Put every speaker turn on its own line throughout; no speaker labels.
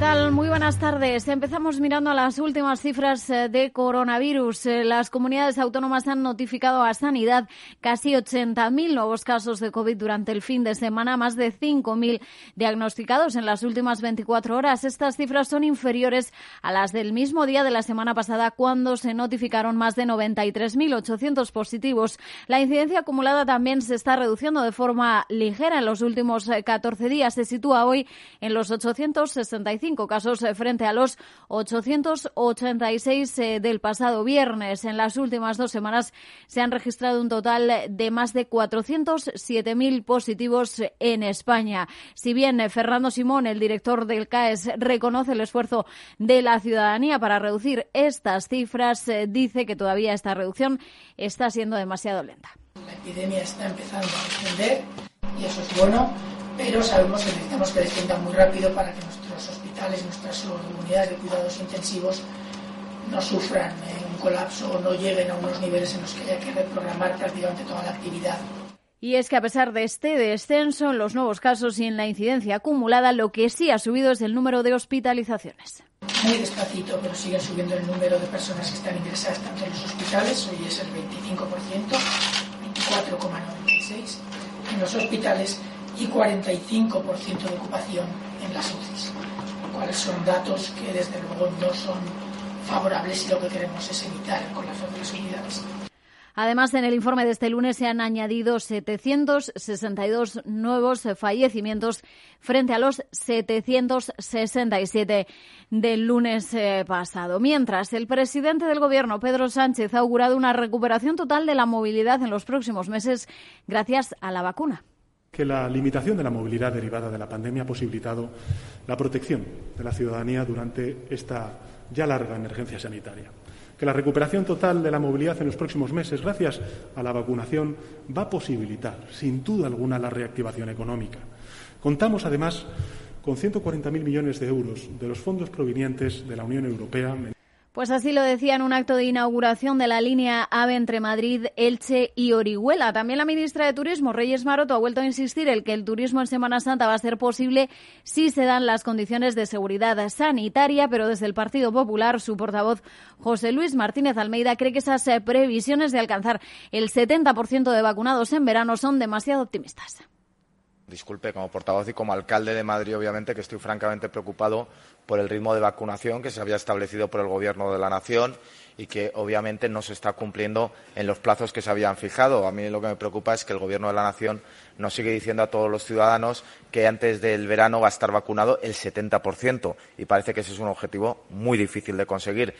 Muy buenas tardes. Empezamos mirando a las últimas cifras eh, de coronavirus. Eh, las comunidades autónomas han notificado a Sanidad casi 80.000 nuevos casos de COVID durante el fin de semana, más de 5.000 diagnosticados en las últimas 24 horas. Estas cifras son inferiores a las del mismo día de la semana pasada, cuando se notificaron más de 93.800 positivos. La incidencia acumulada también se está reduciendo de forma ligera en los últimos 14 eh, días. Se sitúa hoy en los 865 casos eh, frente a los 886 eh, del pasado viernes. En las últimas dos semanas se han registrado un total de más de 407.000 positivos en España. Si bien eh, Fernando Simón, el director del CAES, reconoce el esfuerzo de la ciudadanía para reducir estas cifras, dice que todavía esta reducción está siendo demasiado lenta.
La epidemia está empezando a descender y eso es bueno, pero sabemos que necesitamos que descienda muy rápido para que nuestros hospitales, nuestras unidades de cuidados intensivos no sufran eh, un colapso o no lleguen a unos niveles en los que haya que reprogramar prácticamente toda la actividad.
Y es que a pesar de este descenso en los nuevos casos y en la incidencia acumulada, lo que sí ha subido es el número de hospitalizaciones.
Muy despacito, pero sigue subiendo el número de personas que están ingresadas tanto en los hospitales, hoy es el 25%, 24,96% en los hospitales y 45% de ocupación en las UCIs cuáles son datos que desde luego no son favorables y lo que queremos es evitar con las otras unidades.
Además, en el informe de este lunes se han añadido 762 nuevos fallecimientos frente a los 767 del lunes eh, pasado. Mientras, el presidente del Gobierno, Pedro Sánchez, ha augurado una recuperación total de la movilidad en los próximos meses gracias a la vacuna
que la limitación de la movilidad derivada de la pandemia ha posibilitado la protección de la ciudadanía durante esta ya larga emergencia sanitaria. Que la recuperación total de la movilidad en los próximos meses, gracias a la vacunación, va a posibilitar, sin duda alguna, la reactivación económica. Contamos, además, con 140.000 millones de euros de los fondos provenientes de la Unión Europea.
Pues así lo decía en un acto de inauguración de la línea AVE entre Madrid, Elche y Orihuela. También la ministra de Turismo, Reyes Maroto, ha vuelto a insistir en que el turismo en Semana Santa va a ser posible si se dan las condiciones de seguridad sanitaria, pero desde el Partido Popular, su portavoz José Luis Martínez Almeida cree que esas previsiones de alcanzar el 70% de vacunados en verano son demasiado optimistas
disculpe, como portavoz y como alcalde de Madrid, obviamente, que estoy francamente preocupado por el ritmo de vacunación que se había establecido por el Gobierno de la Nación y que obviamente no se está cumpliendo en los plazos que se habían fijado. A mí lo que me preocupa es que el Gobierno de la Nación nos sigue diciendo a todos los ciudadanos que antes del verano va a estar vacunado el 70% y parece que ese es un objetivo muy difícil de conseguir.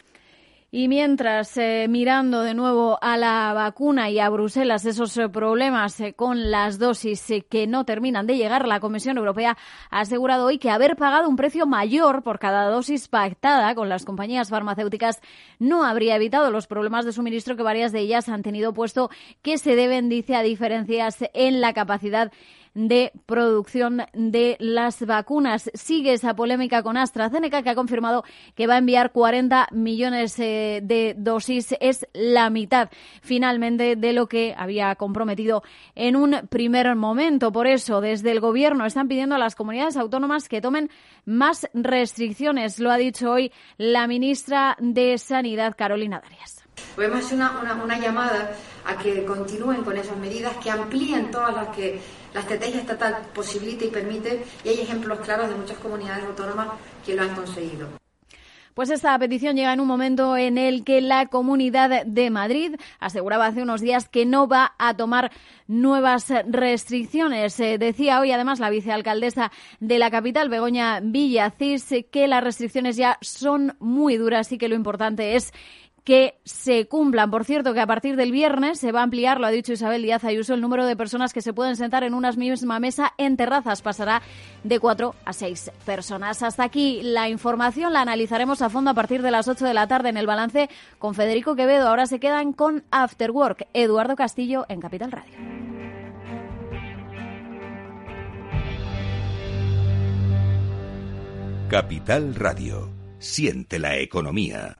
Y mientras, eh, mirando de nuevo a la vacuna y a Bruselas, esos eh, problemas eh, con las dosis que no terminan de llegar, la Comisión Europea ha asegurado hoy que haber pagado un precio mayor por cada dosis pactada con las compañías farmacéuticas no habría evitado los problemas de suministro que varias de ellas han tenido, puesto que se deben, dice, a diferencias en la capacidad de producción de las vacunas. Sigue esa polémica con AstraZeneca, que ha confirmado que va a enviar 40 millones eh, de dosis. Es la mitad, finalmente, de lo que había comprometido en un primer momento. Por eso, desde el Gobierno están pidiendo a las comunidades autónomas que tomen más restricciones. Lo ha dicho hoy la ministra de Sanidad, Carolina Darias.
Pues una, una, una llamada a que continúen con esas medidas, que amplíen todas las que la estrategia estatal posibilita y permite, y hay ejemplos claros de muchas comunidades autónomas que lo han conseguido.
Pues esta petición llega en un momento en el que la Comunidad de Madrid aseguraba hace unos días que no va a tomar nuevas restricciones. Eh, decía hoy además la vicealcaldesa de la capital, Begoña Villacís, que las restricciones ya son muy duras y que lo importante es que se cumplan. Por cierto, que a partir del viernes se va a ampliar, lo ha dicho Isabel Díaz Ayuso, el número de personas que se pueden sentar en una misma mesa en terrazas. Pasará de cuatro a seis personas. Hasta aquí la información. La analizaremos a fondo a partir de las ocho de la tarde en el balance con Federico Quevedo. Ahora se quedan con After Work. Eduardo Castillo en Capital Radio.
Capital Radio. Siente la economía.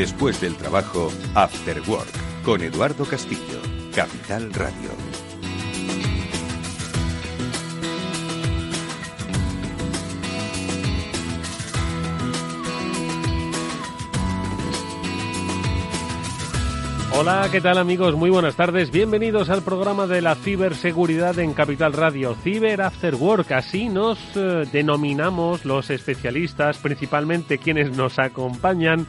Después del trabajo, After Work, con Eduardo Castillo, Capital Radio.
Hola, ¿qué tal amigos? Muy buenas tardes. Bienvenidos al programa de la ciberseguridad en Capital Radio, Ciber After Work. Así nos eh, denominamos los especialistas, principalmente quienes nos acompañan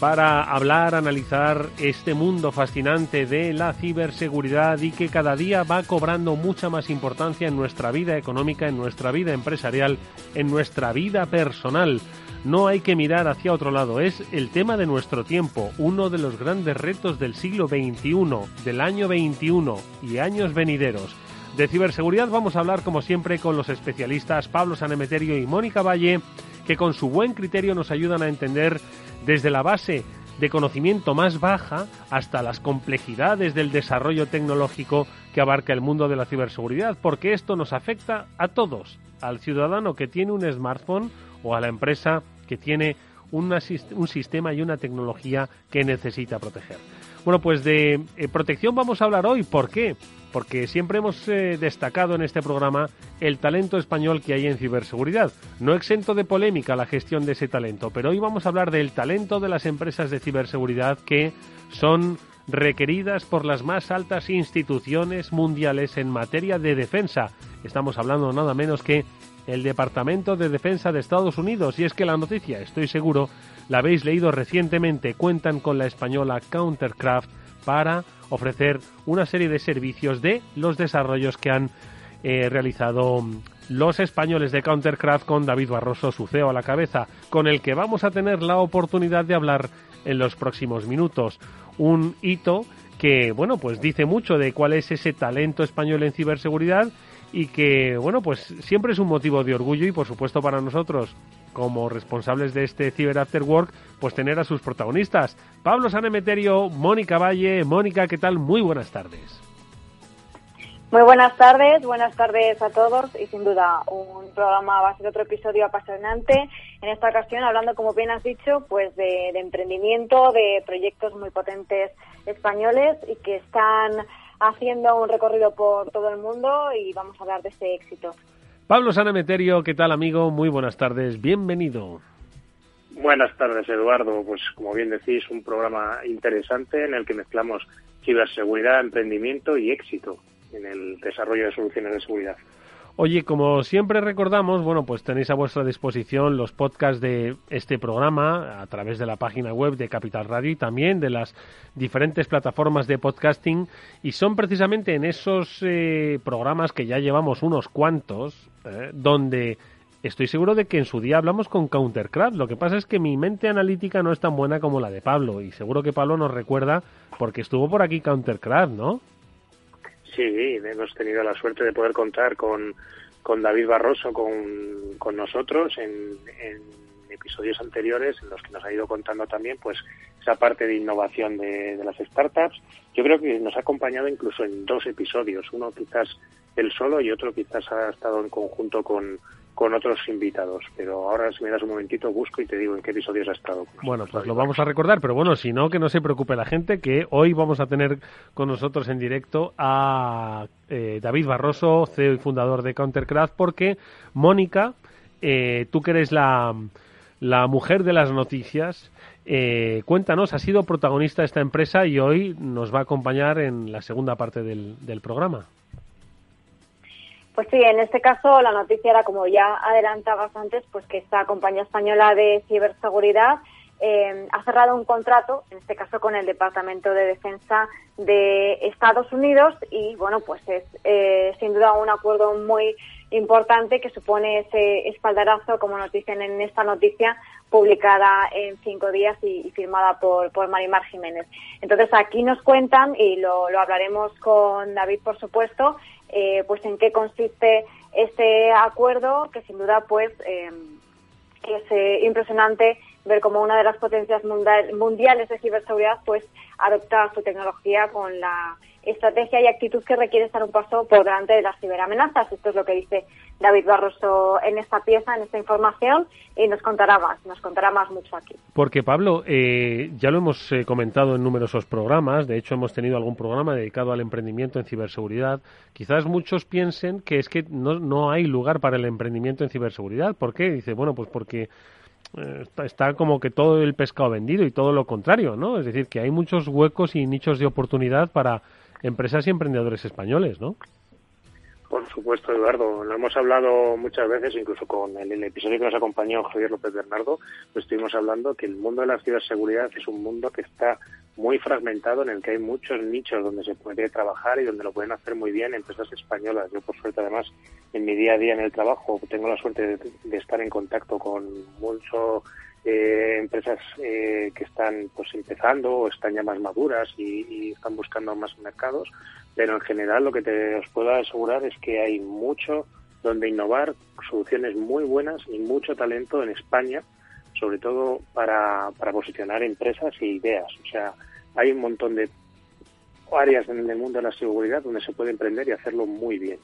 para hablar, analizar este mundo fascinante de la ciberseguridad y que cada día va cobrando mucha más importancia en nuestra vida económica, en nuestra vida empresarial, en nuestra vida personal. No hay que mirar hacia otro lado, es el tema de nuestro tiempo, uno de los grandes retos del siglo XXI, del año 21 y años venideros. De ciberseguridad vamos a hablar como siempre con los especialistas Pablo Sanemeterio y Mónica Valle, que con su buen criterio nos ayudan a entender desde la base de conocimiento más baja hasta las complejidades del desarrollo tecnológico que abarca el mundo de la ciberseguridad, porque esto nos afecta a todos, al ciudadano que tiene un smartphone o a la empresa que tiene un sistema y una tecnología que necesita proteger. Bueno, pues de eh, protección vamos a hablar hoy. ¿Por qué? Porque siempre hemos eh, destacado en este programa el talento español que hay en ciberseguridad. No exento de polémica la gestión de ese talento, pero hoy vamos a hablar del talento de las empresas de ciberseguridad que son requeridas por las más altas instituciones mundiales en materia de defensa. Estamos hablando nada menos que el Departamento de Defensa de Estados Unidos. Y es que la noticia, estoy seguro, la habéis leído recientemente, cuentan con la española Countercraft para ofrecer una serie de servicios de los desarrollos que han eh, realizado los españoles de Countercraft con David Barroso, su CEO a la cabeza, con el que vamos a tener la oportunidad de hablar en los próximos minutos. Un hito que, bueno, pues dice mucho de cuál es ese talento español en ciberseguridad y que, bueno, pues siempre es un motivo de orgullo y, por supuesto, para nosotros como responsables de este Cyber After Work, pues tener a sus protagonistas. Pablo Sanemeterio, Mónica Valle. Mónica, ¿qué tal? Muy buenas tardes.
Muy buenas tardes, buenas tardes a todos y sin duda un programa va a ser otro episodio apasionante. En esta ocasión hablando, como bien has dicho, pues de, emprendimiento, de proyectos muy potentes españoles y que están haciendo un recorrido por todo el mundo y vamos a hablar de ese éxito.
Pablo Sanameterio, ¿qué tal amigo? Muy buenas tardes, bienvenido.
Buenas tardes, Eduardo. Pues como bien decís, un programa interesante en el que mezclamos ciberseguridad, emprendimiento y éxito en el desarrollo de soluciones de seguridad.
Oye, como siempre recordamos, bueno, pues tenéis a vuestra disposición los podcasts de este programa a través de la página web de Capital Radio y también de las diferentes plataformas de podcasting y son precisamente en esos eh, programas que ya llevamos unos cuantos eh, donde estoy seguro de que en su día hablamos con Countercraft. Lo que pasa es que mi mente analítica no es tan buena como la de Pablo y seguro que Pablo nos recuerda porque estuvo por aquí Countercraft, ¿no?
Sí, hemos tenido la suerte de poder contar con, con David Barroso, con, con nosotros en, en, episodios anteriores en los que nos ha ido contando también pues esa parte de innovación de, de las startups. Yo creo que nos ha acompañado incluso en dos episodios, uno quizás él solo y otro quizás ha estado en conjunto con, con otros invitados. Pero ahora, si me das un momentito, busco y te digo en qué episodios ha estado.
Bueno, pues lo vamos a recordar, pero bueno, si no, que no se preocupe la gente, que hoy vamos a tener con nosotros en directo a eh, David Barroso, CEO y fundador de Countercraft, porque Mónica, eh, tú que eres la, la mujer de las noticias, eh, cuéntanos, ha sido protagonista de esta empresa y hoy nos va a acompañar en la segunda parte del, del programa.
Pues sí, en este caso la noticia era, como ya adelantabas antes, pues que esta compañía española de ciberseguridad eh, ha cerrado un contrato, en este caso con el Departamento de Defensa de Estados Unidos y bueno, pues es eh, sin duda un acuerdo muy importante que supone ese espaldarazo, como nos dicen en esta noticia, publicada en cinco días y, firmada por, por Marimar Jiménez. Entonces aquí nos cuentan, y lo, lo hablaremos con David, por supuesto, eh, pues en qué consiste este acuerdo, que sin duda pues eh, es eh, impresionante ver cómo una de las potencias mundiales de ciberseguridad pues adopta su tecnología con la estrategia y actitud que requiere estar un paso por delante de las ciberamenazas. Esto es lo que dice David Barroso en esta pieza, en esta información, y nos contará más, nos contará más mucho aquí.
Porque, Pablo, eh, ya lo hemos eh, comentado en numerosos programas, de hecho hemos tenido algún programa dedicado al emprendimiento en ciberseguridad. Quizás muchos piensen que es que no, no hay lugar para el emprendimiento en ciberseguridad. ¿Por qué? Dice, bueno, pues porque está, como que todo el pescado vendido y todo lo contrario, ¿no? Es decir, que hay muchos huecos y nichos de oportunidad para empresas y emprendedores españoles, ¿no?
Por supuesto, Eduardo. Lo hemos hablado muchas veces, incluso con el, episodio que nos acompañó Javier López Bernardo, pues estuvimos hablando que el mundo de la ciberseguridad es un mundo que está muy fragmentado, en el que hay muchos nichos donde se puede trabajar y donde lo pueden hacer muy bien empresas españolas. Yo, por suerte, además, en mi día a día en el trabajo, tengo la suerte de, estar en contacto con muchos eh, empresas eh, que están pues empezando o están ya más maduras y, están buscando más mercados, pero en general lo que te os puedo asegurar es que hay mucho donde innovar, soluciones muy buenas y mucho talento en España, sobre todo para, para posicionar empresas e ideas. O sea, hay un montón de áreas en el mundo de la seguridad donde se puede emprender y hacerlo muy bien.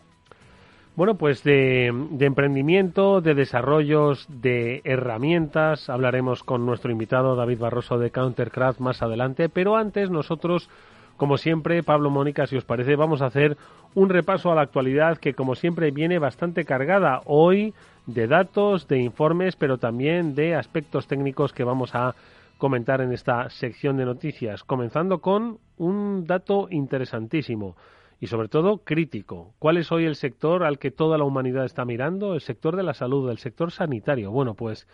Bueno, pues de, emprendimiento, de desarrollos, de herramientas, hablaremos con nuestro invitado David Barroso de Countercraft más adelante, pero antes nosotros, como siempre, Pablo Mónica, si os parece, vamos a hacer un repaso a la actualidad que como siempre viene bastante cargada hoy de datos, de informes, pero también de aspectos técnicos que vamos a comentar en esta sección de noticias, comenzando con un dato interesantísimo y sobre todo crítico. ¿Cuál es hoy el sector al que toda la humanidad está mirando? El sector de la salud, el sector sanitario. Bueno, pues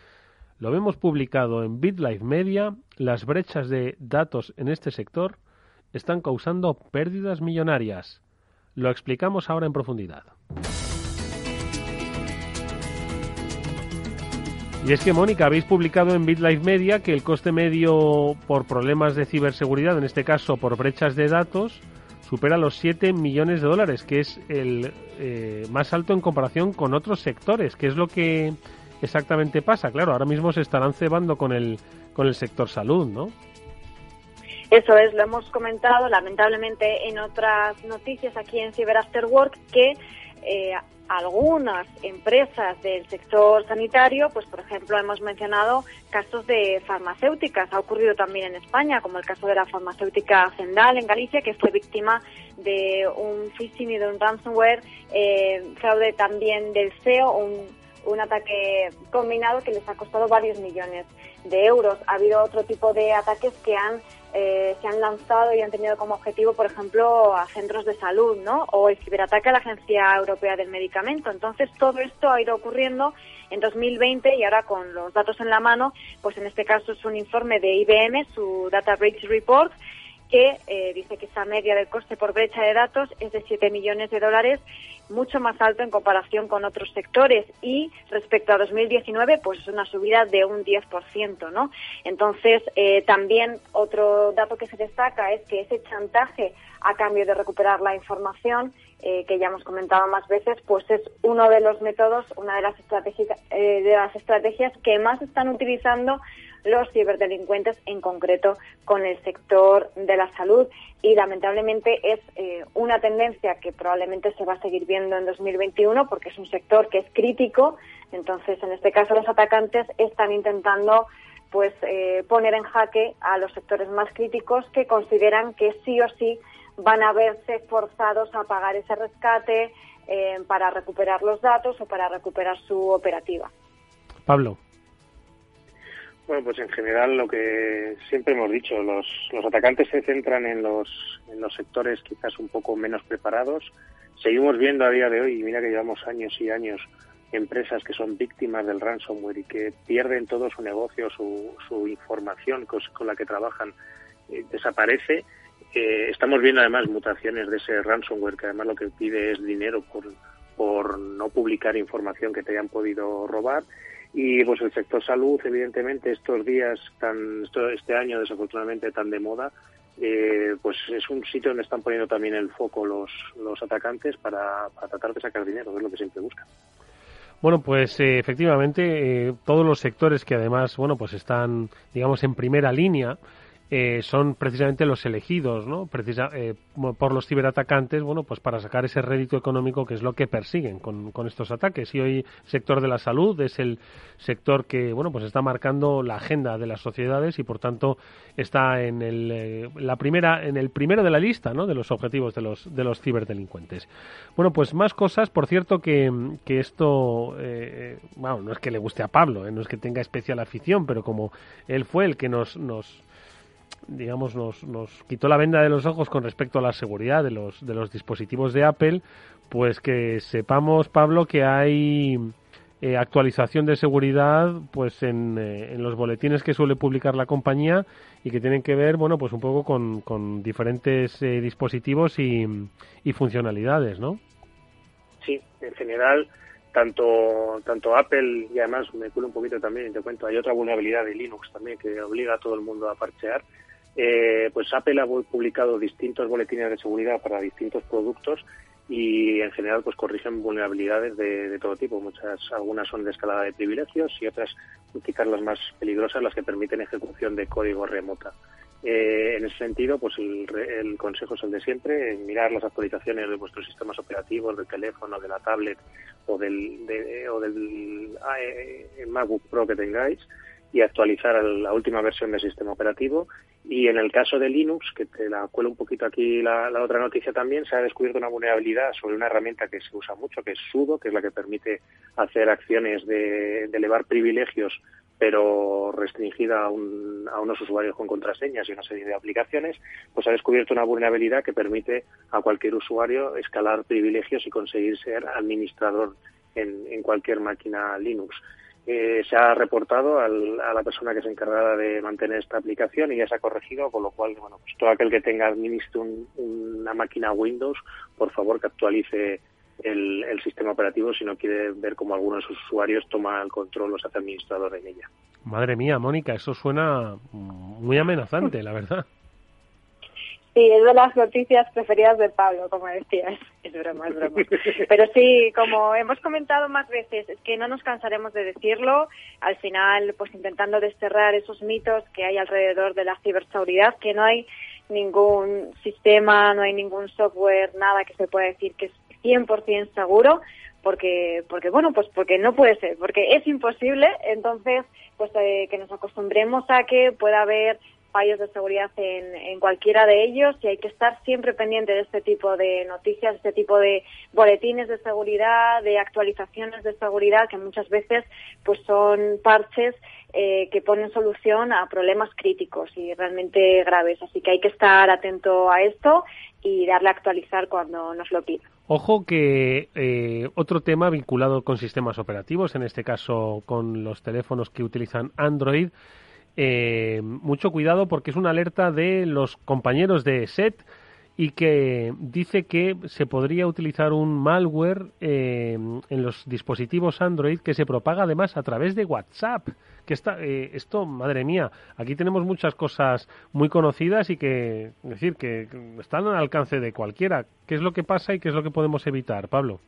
lo vemos publicado en BitLife Media. Las brechas de datos en este sector están causando pérdidas millonarias. Lo explicamos ahora en profundidad. Y es que, Mónica, habéis publicado en BitLife Media que el coste medio por problemas de ciberseguridad, en este caso por brechas de datos, supera los 7 millones de dólares, que es el eh, más alto en comparación con otros sectores. ¿Qué es lo que exactamente pasa? Claro, ahora mismo se estarán cebando con el, con el sector salud, ¿no?
Eso es, lo hemos comentado lamentablemente en otras noticias aquí en Cyber After Work que eh, algunas empresas del sector sanitario, pues por ejemplo hemos mencionado casos de farmacéuticas, ha ocurrido también en España, como el caso de la farmacéutica Zendal en Galicia, que fue víctima de un phishing y de un ransomware, eh, fraude también del CEO, un, un ataque combinado que les ha costado varios millones de euros. Ha habido otro tipo de ataques que han eh, se han lanzado y han tenido como objetivo, por ejemplo, a centros de salud, ¿no? O el ciberataque a la Agencia Europea del Medicamento. Entonces, todo esto ha ido ocurriendo en 2020 y ahora con los datos en la mano, pues en este caso es un informe de IBM, su Data Breach Report, que eh, dice que esa media del coste por brecha de datos es de 7 millones de dólares, mucho más alto en comparación con otros sectores y respecto a 2019 pues es una subida de un 10%, ¿no? Entonces, eh, también otro dato que se destaca es que ese chantaje a cambio de recuperar la información eh, que ya hemos comentado más veces, pues es uno de los métodos, una de las estrategias, de las estrategias que más están utilizando los ciberdelincuentes, en concreto con el sector de la salud. Y lamentablemente es eh, una tendencia que probablemente se va a seguir viendo en 2021 porque es un sector que es crítico. Entonces, en este caso, los atacantes están intentando pues eh, poner en jaque a los sectores más críticos que consideran que sí o sí van a verse forzados a pagar ese rescate eh, para recuperar los datos o para recuperar su operativa.
Pablo.
Bueno, pues en general lo que siempre hemos dicho, los, los atacantes se centran en los, en los sectores quizás un poco menos preparados. Seguimos viendo a día de hoy, y mira que llevamos años y años empresas que son víctimas del ransomware y que pierden todo su negocio, su, su información con, la que trabajan, eh, desaparece. Eh, estamos viendo además mutaciones de ese ransomware que además lo que pide es dinero por, por no publicar información que te hayan podido robar. Y pues el sector salud, evidentemente, estos días, tan, este año desafortunadamente tan de moda, eh, pues es un sitio donde están poniendo también el foco los, los atacantes para, tratar de sacar dinero, es lo que siempre buscan.
Bueno, pues eh, efectivamente, eh, todos los sectores que además, bueno, pues están, digamos, en primera línea, eh, son precisamente los elegidos ¿no? Precisa, eh, por los ciberatacantes bueno pues para sacar ese rédito económico que es lo que persiguen con, estos ataques y hoy el sector de la salud es el sector que bueno pues está marcando la agenda de las sociedades y por tanto está en el eh, la primera en el primero de la lista ¿no? de los objetivos de los de los ciberdelincuentes bueno pues más cosas por cierto que, que esto bueno no es que le guste a Pablo no es que tenga especial afición pero como él fue el que nos nos digamos, nos, nos quitó la venda de los ojos con respecto a la seguridad de los, de los dispositivos de Apple, pues que sepamos, Pablo, que hay eh, actualización de seguridad pues en, eh, en, los boletines que suele publicar la compañía y que tienen que ver, bueno, pues un poco con, con diferentes eh, dispositivos y, y funcionalidades, ¿no?
Sí, en general tanto tanto Apple y además me culo un poquito también te cuento hay otra vulnerabilidad de Linux también que obliga a todo el mundo a parchear eh, pues Apple ha publicado distintos boletines de seguridad para distintos productos y en general pues corrigen vulnerabilidades de, todo tipo. Muchas, algunas son de escalada de privilegios y otras, quizás las más peligrosas, las que permiten ejecución de código remota. Eh, en ese sentido, pues el, consejo es el de siempre, mirar las actualizaciones de vuestros sistemas operativos, del teléfono, de la tablet o del, o del eh, MacBook Pro que tengáis y actualizar la última versión del sistema operativo. Y en el caso de Linux, que te la cuelo un poquito aquí la, otra noticia también, se ha descubierto una vulnerabilidad sobre una herramienta que se usa mucho, que es sudo, que es la que permite hacer acciones de, elevar privilegios pero restringida a, a, unos usuarios con contraseñas y una serie de aplicaciones, pues ha descubierto una vulnerabilidad que permite a cualquier usuario escalar privilegios y conseguir ser administrador en, en cualquier máquina Linux. Eh, se ha reportado a la persona que se encargada de mantener esta aplicación y ya se ha corregido, con lo cual, bueno, pues todo aquel que tenga administre una máquina Windows, por favor que actualice el, sistema operativo si no quiere ver cómo algunos de sus usuarios toma el control o se hace administrador en ella.
Madre mía, Mónica, eso suena muy amenazante, la verdad.
Sí, es de las noticias preferidas de Pablo, como decías. Es broma, es broma. Pero sí, como hemos comentado más veces, es que no nos cansaremos de decirlo. Al final, pues intentando desterrar esos mitos que hay alrededor de la ciberseguridad, que no hay ningún sistema, no hay ningún software, nada que se pueda decir que es 100% seguro, porque, porque bueno, pues porque no puede ser, porque es imposible. Entonces, pues eh, que nos acostumbremos a que pueda haber fallos de seguridad en, cualquiera de ellos y hay que estar siempre pendiente de este tipo de noticias, este tipo de boletines de seguridad, de actualizaciones de seguridad que muchas veces pues son parches eh, que ponen solución a problemas críticos y realmente graves. Así que hay que estar atento a esto y darle a actualizar cuando nos lo pida.
Ojo que eh, otro tema vinculado con sistemas operativos, en este caso con los teléfonos que utilizan Android, eh, mucho cuidado porque es una alerta de los compañeros de SET y que dice que se podría utilizar un malware eh, en los dispositivos Android que se propaga además a través de WhatsApp. Que está, eh, esto, madre mía, aquí tenemos muchas cosas muy conocidas y que, decir, que están al alcance de cualquiera. ¿Qué es lo que pasa y qué es lo que podemos evitar, Pablo?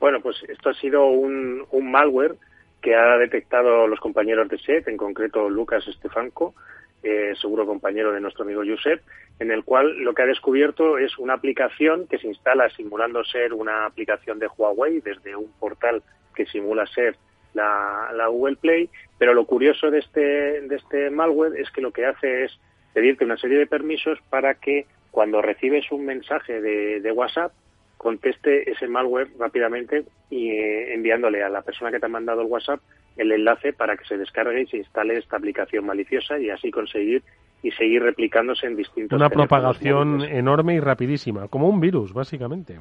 Bueno, pues esto ha sido un, malware que ha detectado los compañeros de SET, en concreto Lucas Estefanco, eh, seguro compañero de nuestro amigo Josep, en el cual lo que ha descubierto es una aplicación que se instala simulando ser una aplicación de Huawei desde un portal que simula ser la, Google Play, pero lo curioso de este, de este malware es que lo que hace es pedirte una serie de permisos para que cuando recibes un mensaje de WhatsApp conteste ese malware rápidamente y eh, enviándole a la persona que te ha mandado el WhatsApp el enlace para que se descargue y se instale esta aplicación maliciosa y así conseguir y seguir replicándose en distintos
una propagación enorme y rapidísima como un virus básicamente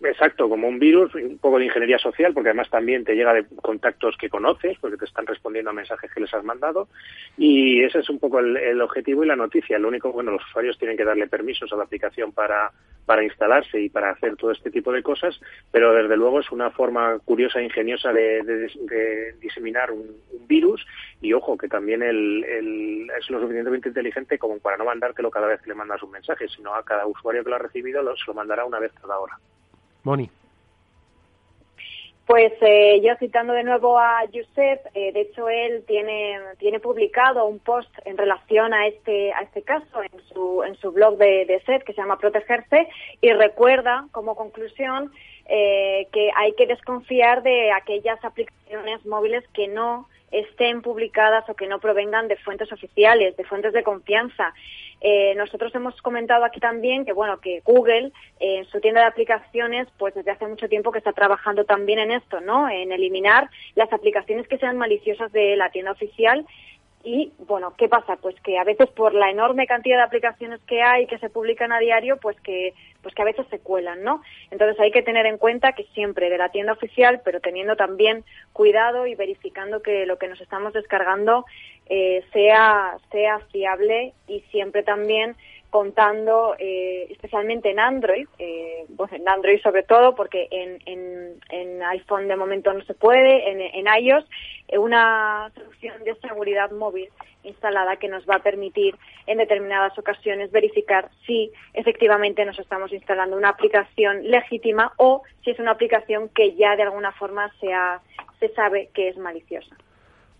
Exacto, como un virus, un poco de ingeniería social, porque además también te llega de contactos que conoces, porque te están respondiendo a mensajes que les has mandado, y ese es un poco el, objetivo y la noticia. Lo único, bueno, los usuarios tienen que darle permisos a la aplicación para, para instalarse y para hacer todo este tipo de cosas, pero desde luego es una forma curiosa e ingeniosa de, diseminar un, virus, y ojo, que también el, es lo suficientemente inteligente como para no mandártelo cada vez que le mandas un mensaje, sino a cada usuario que lo ha recibido lo, se lo mandará una vez cada hora.
Moni.
Pues eh, yo citando de nuevo a Josep, eh, de hecho él tiene, tiene publicado un post en relación a este, a este caso en su, en su blog de, de SED que se llama Protegerse y recuerda como conclusión eh, que hay que desconfiar de aquellas aplicaciones móviles que no estén publicadas o que no provengan de fuentes oficiales, de fuentes de confianza. Eh, nosotros hemos comentado aquí también que bueno que Google en su tienda de aplicaciones pues desde hace mucho tiempo que está trabajando también en esto, ¿no? En eliminar las aplicaciones que sean maliciosas de la tienda oficial y bueno, ¿qué pasa? Pues que a veces por la enorme cantidad de aplicaciones que hay que se publican a diario, pues que pues que a veces se cuelan, ¿no? Entonces hay que tener en cuenta que siempre de la tienda oficial, pero teniendo también cuidado y verificando que lo que nos estamos descargando eh, sea sea fiable y siempre también contando eh, especialmente en Android, eh, en Android sobre todo, porque en, en, iPhone de momento no se puede, en, en iOS, eh, una solución de seguridad móvil instalada que nos va a permitir en determinadas ocasiones verificar si efectivamente nos estamos instalando una aplicación legítima o si es una aplicación que ya de alguna forma se sabe que es maliciosa.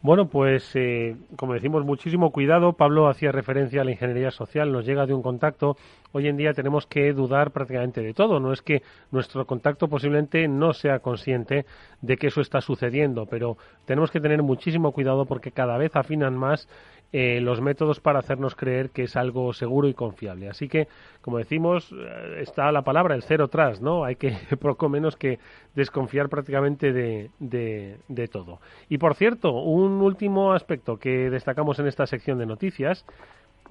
Bueno, pues eh, como decimos, muchísimo cuidado. Pablo hacía referencia a la ingeniería social, nos llega de un contacto. Hoy en día tenemos que dudar prácticamente de todo. No es que nuestro contacto posiblemente no sea consciente de que eso está sucediendo, pero tenemos que tener muchísimo cuidado porque cada vez afinan más eh, los métodos para hacernos creer que es algo seguro y confiable. Así que, como decimos, eh, está la palabra, el cero tras, ¿no? Hay que poco menos que desconfiar prácticamente de, de, todo. Y por cierto, un último aspecto que destacamos en esta sección de noticias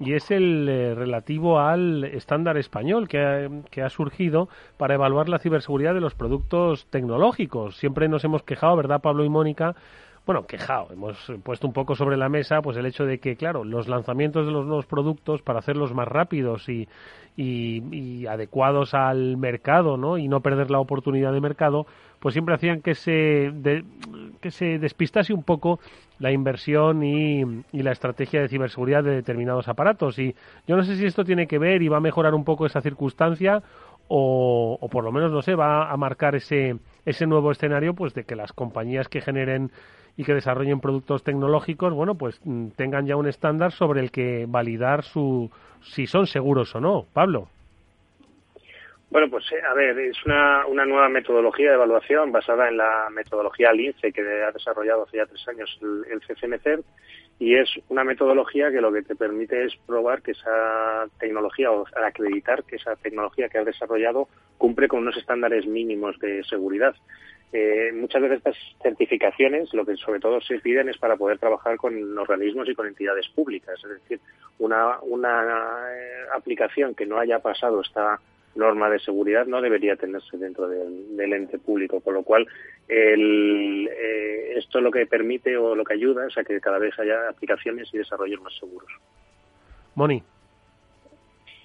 y es el eh, relativo al estándar español que ha, que ha, surgido para evaluar la ciberseguridad de los productos tecnológicos. Siempre nos hemos quejado, ¿verdad, Pablo y Mónica? Bueno, quejado, hemos puesto un poco sobre la mesa pues el hecho de que, claro, los lanzamientos de los nuevos productos para hacerlos más rápidos y, y, adecuados al mercado, ¿no? Y no perder la oportunidad de mercado, pues siempre hacían que se, que se despistase un poco la inversión y, y, la estrategia de ciberseguridad de determinados aparatos. Y yo no sé si esto tiene que ver y va a mejorar un poco esa circunstancia o, o por lo menos, no sé, va a marcar ese, ese nuevo escenario pues de que las compañías que generen y que desarrollen productos tecnológicos, bueno, pues mm, tengan ya un estándar sobre el que validar su si son seguros o no. Pablo.
Bueno, pues eh, a ver, es una, una nueva metodología de evaluación basada en la metodología LINCE que ha desarrollado hace ya tres años el, el CCNCER y es una metodología que lo que te permite es probar que esa tecnología o acreditar que esa tecnología que has desarrollado cumple con unos estándares mínimos de seguridad. Eh, muchas veces estas certificaciones lo que sobre todo se piden es para poder trabajar con organismos y con entidades públicas. Es decir, una, una eh, aplicación que no haya pasado esta norma de seguridad no debería tenerse dentro del, ente público, con lo cual el, eh, esto lo que permite o lo que ayuda es a que cada vez haya aplicaciones y desarrollos más seguros.
Moni.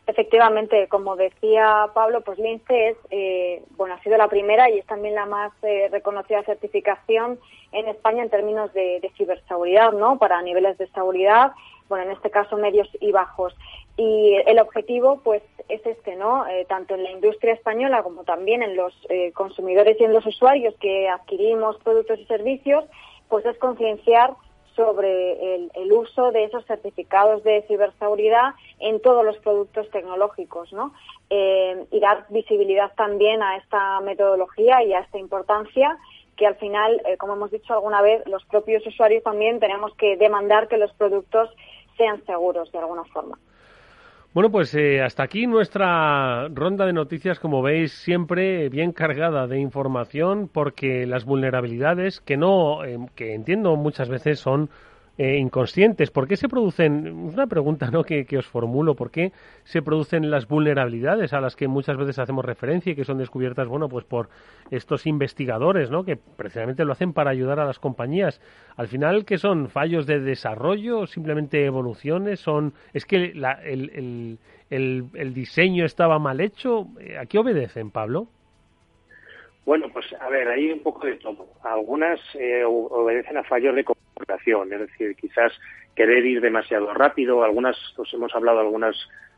Efectivamente, como decía Pablo, pues Lince es, eh, bueno, ha sido la primera y es también la más eh, reconocida certificación en España en términos de, ciberseguridad, ¿no? Para niveles de seguridad, bueno, en este caso medios y bajos. Y el objetivo, pues, es este, ¿no? Eh, tanto en la industria española como también en los consumidores y en los usuarios que adquirimos productos y servicios, pues es concienciar sobre el, uso de esos certificados de ciberseguridad en todos los productos tecnológicos, ¿no? Eh, y dar visibilidad también a esta metodología y a esta importancia que al final, eh, como hemos dicho alguna vez, los propios usuarios también tenemos que demandar que los productos sean seguros de alguna forma.
Bueno, pues eh, hasta aquí nuestra ronda de noticias, como veis, siempre bien cargada de información, porque las vulnerabilidades, que no, eh, que entiendo muchas veces son eh, inconscientes. ¿Por qué se producen, una pregunta ¿no? que, os formulo, ¿por qué se producen las vulnerabilidades a las que muchas veces hacemos referencia y que son descubiertas, bueno, pues por estos investigadores, ¿no? que precisamente lo hacen para ayudar a las compañías? Al final, ¿qué son? ¿Fallos de desarrollo? ¿Simplemente evoluciones? son ¿Es que el, el, diseño estaba mal hecho? ¿A qué obedecen, Pablo?
Bueno, pues a ver, hay un poco de todo. Algunas eh, obedecen a fallos de es decir, quizás querer ir demasiado rápido. Algunas, os hemos hablado algunas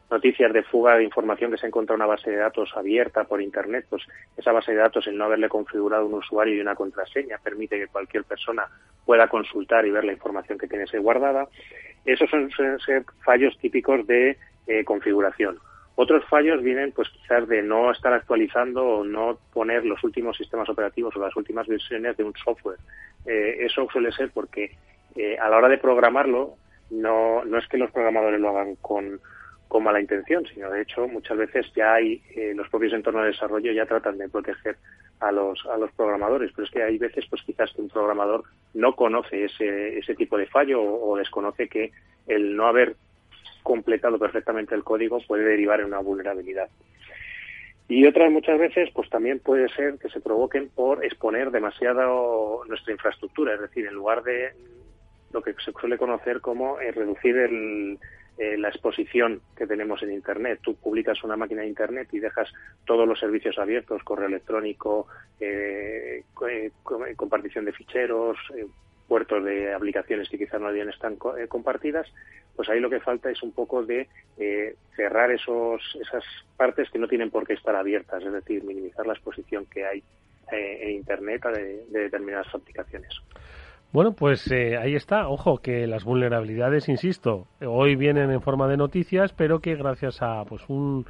noticias de fuga de información que se encuentra una base de datos abierta por Internet, pues esa base de datos, el no haberle configurado un usuario y una contraseña, permite que cualquier persona pueda consultar y ver la información que tiene guardada. Esos son, ser fallos típicos de eh, configuración. Otros fallos vienen, pues quizás de no estar actualizando o no poner los últimos sistemas operativos o las últimas versiones de un software. Eh, eso suele ser porque eh, a la hora de programarlo no, no es que los programadores lo hagan con, con mala intención, sino de hecho muchas veces ya hay eh, los propios entornos de desarrollo ya tratan de proteger a los a los programadores, pero es que hay veces pues quizás que un programador no conoce ese ese tipo de fallo o desconoce que el no haber completado perfectamente el código puede derivar en una vulnerabilidad. Y otras muchas veces, pues también puede ser que se provoquen por exponer demasiado nuestra infraestructura, es decir, en lugar de lo que se suele conocer como eh, reducir el, eh, la exposición que tenemos en Internet. Tú publicas una máquina de Internet y dejas todos los servicios abiertos, correo electrónico, eh, compartición de ficheros, puertos de aplicaciones que quizás no habían están eh, compartidas, pues ahí lo que falta es un poco de eh, cerrar esos, esas partes que no tienen por qué estar abiertas, es decir, minimizar la exposición que hay eh, en Internet de, determinadas aplicaciones.
Bueno, pues ahí está. Ojo, que las vulnerabilidades, insisto, hoy vienen en forma de noticias, pero que gracias a pues un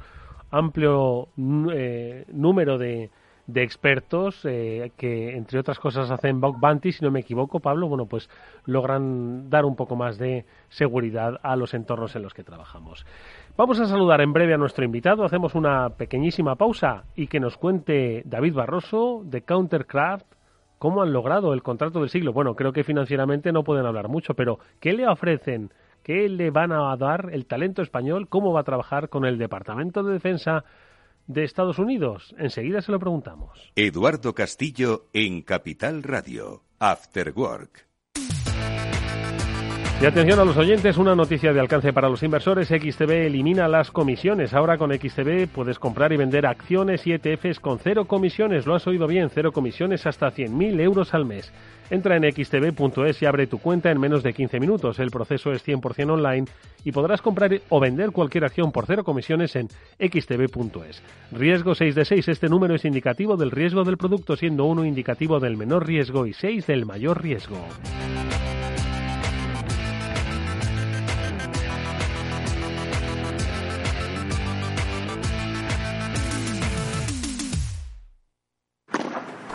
amplio número de, de expertos eh, que, entre otras cosas, hacen bug bounty, si no me equivoco, Pablo, bueno, pues logran dar un poco más de seguridad a los entornos en los que trabajamos. Vamos a saludar en breve a nuestro invitado, hacemos una pequeñísima pausa y que nos cuente David Barroso de Countercraft cómo han logrado el contrato del siglo. Bueno, creo que financieramente no pueden hablar mucho, pero ¿qué le ofrecen? ¿Qué le van a dar el talento español? ¿Cómo va a trabajar con el Departamento de Defensa de Estados Unidos? Enseguida se lo preguntamos.
Eduardo Castillo en Capital Radio, After Work.
Y atención a los oyentes, una noticia de alcance para los inversores. XTB elimina las comisiones. Ahora con XTB puedes comprar y vender acciones y ETFs con cero comisiones. Lo has oído bien, cero comisiones hasta 100.000 euros al mes. Entra en xtb.es y abre tu cuenta en menos de 15 minutos. El proceso es 100% online y podrás comprar o vender cualquier acción por cero comisiones en xtb.es. Riesgo 6 de 6. Este número es indicativo del riesgo del producto, siendo 1 indicativo del menor riesgo y 6 del mayor riesgo.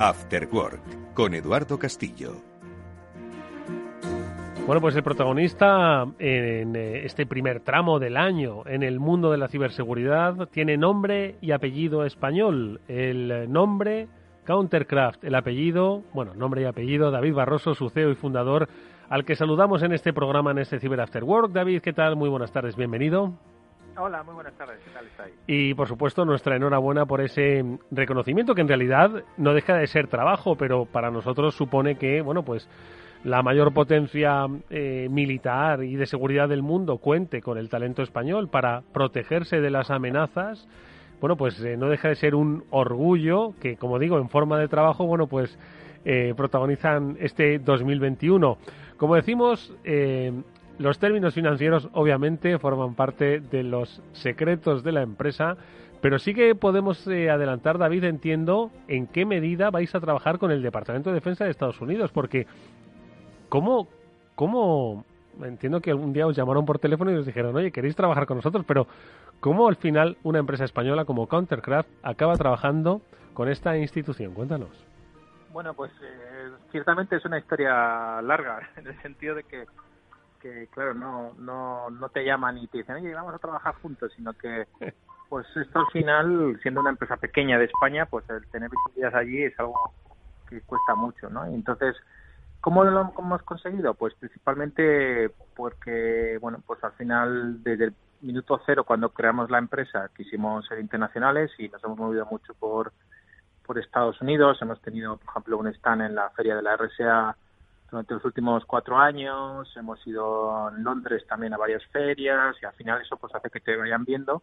After Work con Eduardo Castillo.
Bueno, pues el protagonista en eh, este primer tramo del año en el mundo de la ciberseguridad tiene nombre y apellido español. El nombre Countercraft, el apellido, bueno, nombre y apellido David Barroso, su CEO y fundador, al que saludamos en este programa, en este Ciber After Work. David, ¿qué tal? Muy buenas tardes, bienvenido.
Hola, muy buenas tardes. ¿Qué tal estáis?
Y por supuesto, nuestra enhorabuena por ese reconocimiento que en realidad no deja de ser trabajo, pero para nosotros supone que, bueno, pues la mayor potencia eh, militar y de seguridad del mundo cuente con el talento español para protegerse de las amenazas. Bueno, pues eh, no deja de ser un orgullo que, como digo, en forma de trabajo, bueno, pues eh, protagonizan este 2021. Como decimos, los términos financieros obviamente forman parte de los secretos de la empresa, Pero sí que podemos eh, adelantar, David, entiendo, en qué medida vais a trabajar con el Departamento de Defensa de Estados Unidos, porque ¿cómo, cómo entiendo que algún día os llamaron por teléfono y os dijeron, oye, queréis trabajar con nosotros, pero ¿cómo al final una empresa española como Countercraft acaba trabajando con esta institución? Cuéntanos.
Bueno, pues eh, ciertamente es una historia larga, en el sentido de que, que claro, no, no, no te llaman y te dicen, oye, vamos a trabajar juntos, sino que pues esto al final, siendo una empresa pequeña de España, pues el tener visibilidad allí es algo que cuesta mucho, ¿no? Y entonces, ¿cómo lo hemos conseguido? Pues principalmente porque, bueno, pues al final, desde el minuto cero, cuando creamos la empresa, quisimos ser internacionales y nos hemos movido mucho por, por Estados Unidos. Hemos tenido, por ejemplo, un stand en la feria de la RSA durante los últimos cuatro años. Hemos ido en Londres también a varias ferias y al final eso pues hace que te vayan viendo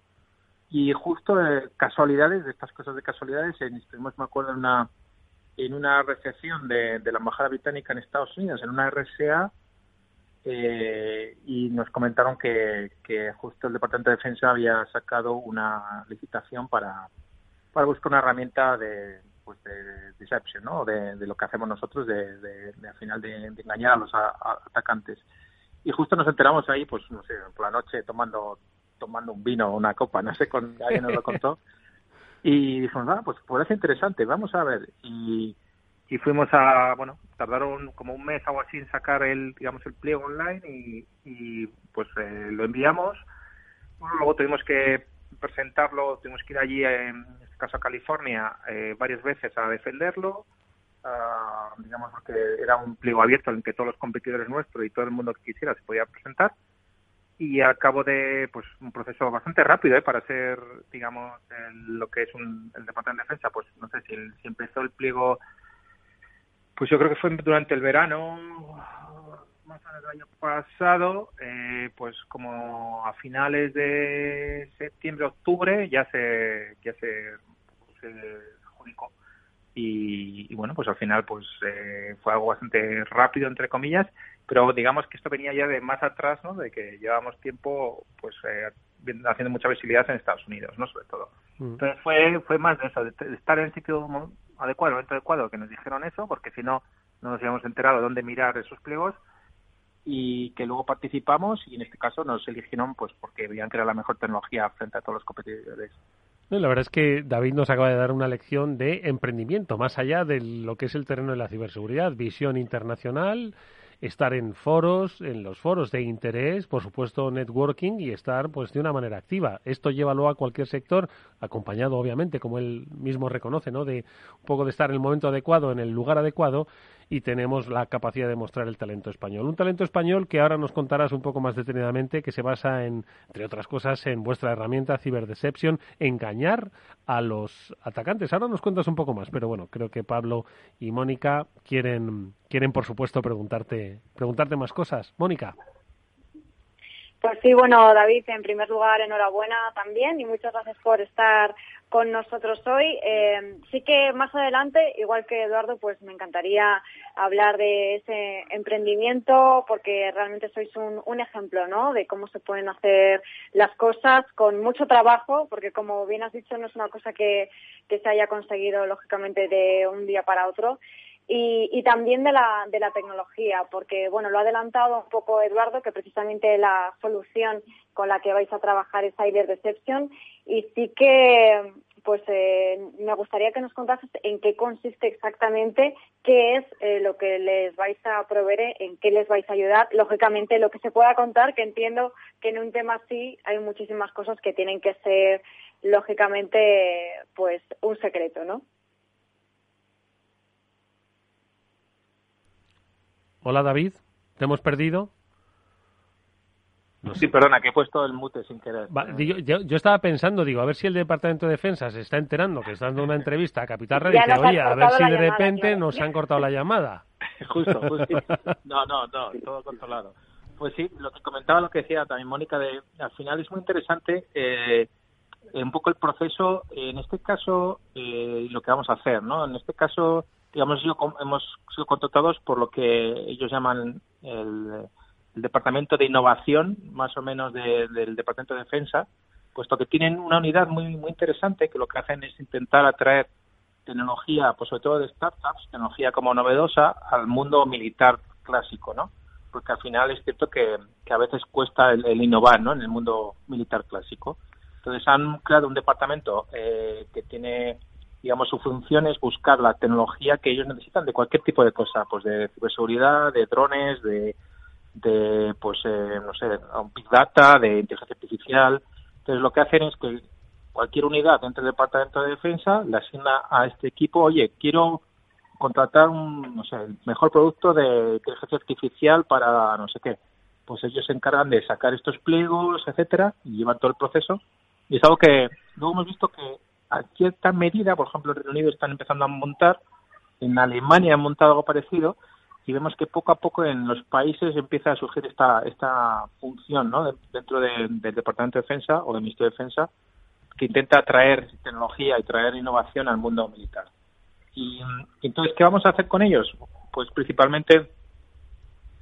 y justo de casualidades, de estas cosas de casualidades, en, estuvimos, me acuerdo, en una, en una recepción de, de la Embajada Británica en Estados Unidos, en una RSA, eh, y nos comentaron que, que justo el Departamento de Defensa había sacado una licitación para, para buscar una herramienta de, pues de deception, ¿no? De, de lo que hacemos nosotros, de, de, de al final de, engañar a los atacantes. Y justo nos enteramos ahí, pues no sé, por la noche tomando tomando un vino o una copa, no sé, con alguien nos lo contó. Y dijimos, ah, pues puede ser interesante, vamos a ver. Y, y fuimos a, bueno, tardaron como un mes o algo así en sacar el, digamos, el pliego online y, y pues eh, lo enviamos. Bueno, luego tuvimos que presentarlo, tuvimos que ir allí, en este caso a California, eh, varias veces a defenderlo. Uh, digamos que era un pliego abierto en que todos los competidores nuestros y todo el mundo que quisiera se podía presentar y al cabo de pues un proceso bastante rápido ¿eh? para ser digamos lo que es un, el departamento de defensa pues no sé si, si, empezó el pliego pues yo creo que fue durante el verano más o menos el año pasado eh, pues como a finales de septiembre octubre ya se ya se, se adjudicó y, y, bueno pues al final pues eh, fue algo bastante rápido entre comillas pero digamos que esto venía ya de más atrás, ¿no? De que llevábamos tiempo, pues, eh, haciendo mucha visibilidad en Estados Unidos, ¿no? Sobre todo. Mm. Entonces fue, fue más de eso, de, estar en el sitio adecuado, el momento adecuado, que nos dijeron eso, porque si no, no nos habíamos enterado dónde mirar esos pliegos y que luego participamos y en este caso nos eligieron pues porque veían que era la mejor tecnología frente a todos los competidores.
La verdad es que David nos acaba de dar una lección de emprendimiento, más allá de lo que es el terreno de la ciberseguridad, visión internacional, estar en foros, en los foros de interés, por supuesto networking y estar pues de una manera activa. Esto llévalo a cualquier sector, acompañado obviamente, como él mismo reconoce, ¿no? de un poco de estar en el momento adecuado, en el lugar adecuado y tenemos la capacidad de mostrar el talento español. Un talento español que ahora nos contarás un poco más detenidamente, que se basa en, entre otras cosas, en vuestra herramienta Cyberdeception, engañar a los atacantes. Ahora nos cuentas un poco más, pero bueno, creo que Pablo y Mónica quieren, quieren por supuesto, preguntarte, preguntarte más cosas. Mónica.
Pues sí, bueno, David, en primer lugar, enhorabuena también y muchas gracias por estar con nosotros hoy. Eh, sí que más adelante, igual que Eduardo, pues me encantaría hablar de ese emprendimiento porque realmente sois un, un, ejemplo, ¿no? De cómo se pueden hacer las cosas con mucho trabajo, porque como bien has dicho, no es una cosa que, que se haya conseguido lógicamente de un día para otro y, y, también de la, de la tecnología, porque bueno, lo ha adelantado un poco Eduardo, que precisamente la solución con la que vais a trabajar es Cyber Deception, y sí que pues eh, me gustaría que nos contases en qué consiste exactamente, qué es eh, lo que les vais a proveer, en qué les vais a ayudar. Lógicamente, lo que se pueda contar, que entiendo que en un tema así hay muchísimas cosas que tienen que ser, lógicamente, pues un secreto, ¿no?
Hola David, ¿te hemos perdido?
No sí, perdona, que he puesto el mute sin querer.
yo, estaba pensando, digo, a ver si el Departamento de Defensa se está enterando que está dando una entrevista a Capital Radio y dice, oye, a ver si de repente nos han cortado la llamada.
justo, justo. No, no, no, todo controlado. Pues sí, lo que comentaba, lo que decía también Mónica, de, al final es muy interesante eh, un poco el proceso, en este caso, eh, lo que vamos a hacer, ¿no? En este caso, digamos, yo, hemos sido contratados por lo que ellos llaman el, el Departamento de Innovación, más o menos del Departamento de Defensa, puesto que tienen una unidad muy muy interesante que lo que hacen es intentar atraer tecnología, pues sobre todo de startups, tecnología como novedosa al mundo militar clásico, ¿no? Porque al final es cierto que, a veces cuesta el, innovar, ¿no? En el mundo militar clásico. Entonces han creado un departamento eh, que tiene digamos, su función es buscar la tecnología que ellos necesitan de cualquier tipo de cosa, pues de ciberseguridad, de drones, de, de pues, eh, no sé, Big Data, de inteligencia artificial. Entonces, lo que hacen es que cualquier unidad dentro del Departamento de Defensa le asigna a este equipo, oye, quiero contratar un, no sé, el mejor producto de inteligencia artificial para no sé qué. Pues ellos se encargan de sacar estos pliegos, etcétera, y llevar todo el proceso. Y es algo que luego hemos visto que a cierta medida, por ejemplo, el Reino Unido están empezando a montar, en Alemania han montado algo parecido, y vemos que poco a poco en los países empieza a surgir esta, esta función ¿no? dentro del Departamento de Defensa o del Ministerio de Defensa que intenta traer tecnología y traer innovación al mundo militar. Y, entonces, ¿qué vamos a hacer con ellos? Pues principalmente,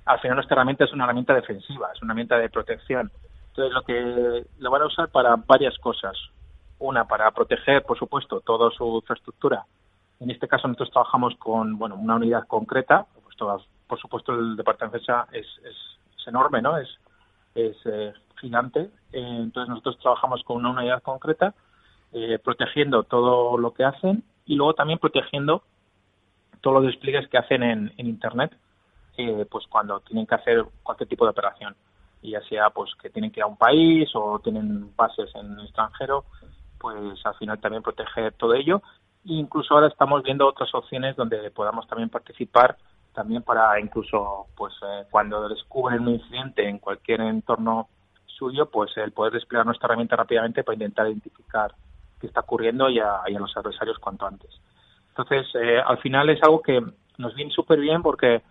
al final nuestra herramienta es una herramienta defensiva, es una herramienta de protección. Entonces, lo que lo van a usar para varias cosas. Una, para proteger, por supuesto, toda su infraestructura. En este caso, nosotros trabajamos con bueno, una unidad concreta. Pues por supuesto, el Departamento de Defensa es, es, enorme, ¿no? Es, es eh, gigante. Eh, entonces, nosotros trabajamos con una unidad concreta, eh, protegiendo todo lo que hacen y luego también protegiendo todos los despliegues que hacen en, en Internet, pues cuando tienen que hacer cualquier tipo de operación ya sea pues que tienen que ir a un país o tienen bases en el extranjero pues al final también proteger todo ello. E incluso ahora estamos viendo otras opciones donde podamos también participar también para incluso pues eh, cuando descubren un incidente en cualquier entorno suyo, pues el poder desplegar nuestra herramienta rápidamente para intentar identificar qué está ocurriendo y a, los adversarios cuanto antes. Entonces, eh, al final es algo que nos viene súper bien porque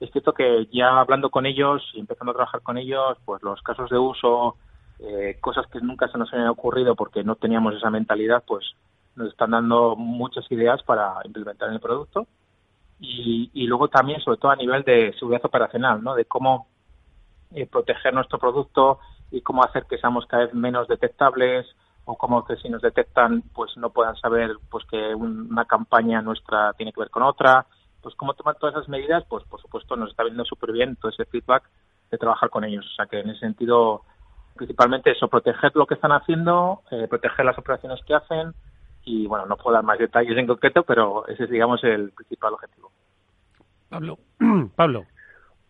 es cierto que ya hablando con ellos y empezando a trabajar con ellos, pues los casos de uso eh, cosas que nunca se nos habían ocurrido porque no teníamos esa mentalidad, pues nos están dando muchas ideas para implementar en el producto. Y, luego también, sobre todo a nivel de seguridad operacional, ¿no? De cómo eh, proteger nuestro producto y cómo hacer que seamos cada vez menos detectables o cómo que si nos detectan, pues no puedan saber pues que una campaña nuestra tiene que ver con otra. Pues cómo tomar todas esas medidas, pues por supuesto nos está viendo súper bien todo ese feedback de trabajar con ellos. O sea que en ese sentido principalmente eso, proteger lo que están haciendo, eh, proteger las operaciones que hacen y bueno, no puedo dar más detalles en concreto, pero ese es digamos el principal objetivo.
Pablo, Pablo.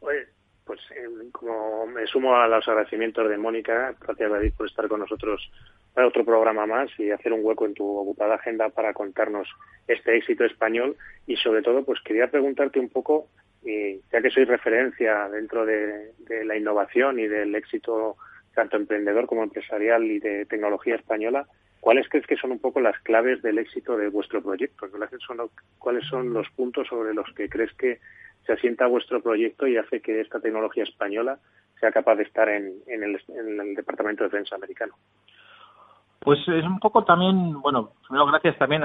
pues eh, como me sumo a los agradecimientos de Mónica, gracias David por estar con nosotros para otro programa más y hacer un hueco en tu ocupada agenda para contarnos este éxito español y sobre todo pues quería preguntarte un poco, y ya que soy referencia dentro de la innovación y del éxito tanto emprendedor como empresarial y de tecnología española, ¿cuáles crees que son un poco las claves del éxito de vuestro proyecto? ¿Cuáles son los puntos sobre los que crees que se asienta vuestro proyecto y hace que esta tecnología española sea capaz de estar en, el, Departamento de Defensa americano?
Pues es un poco también, bueno, primero gracias también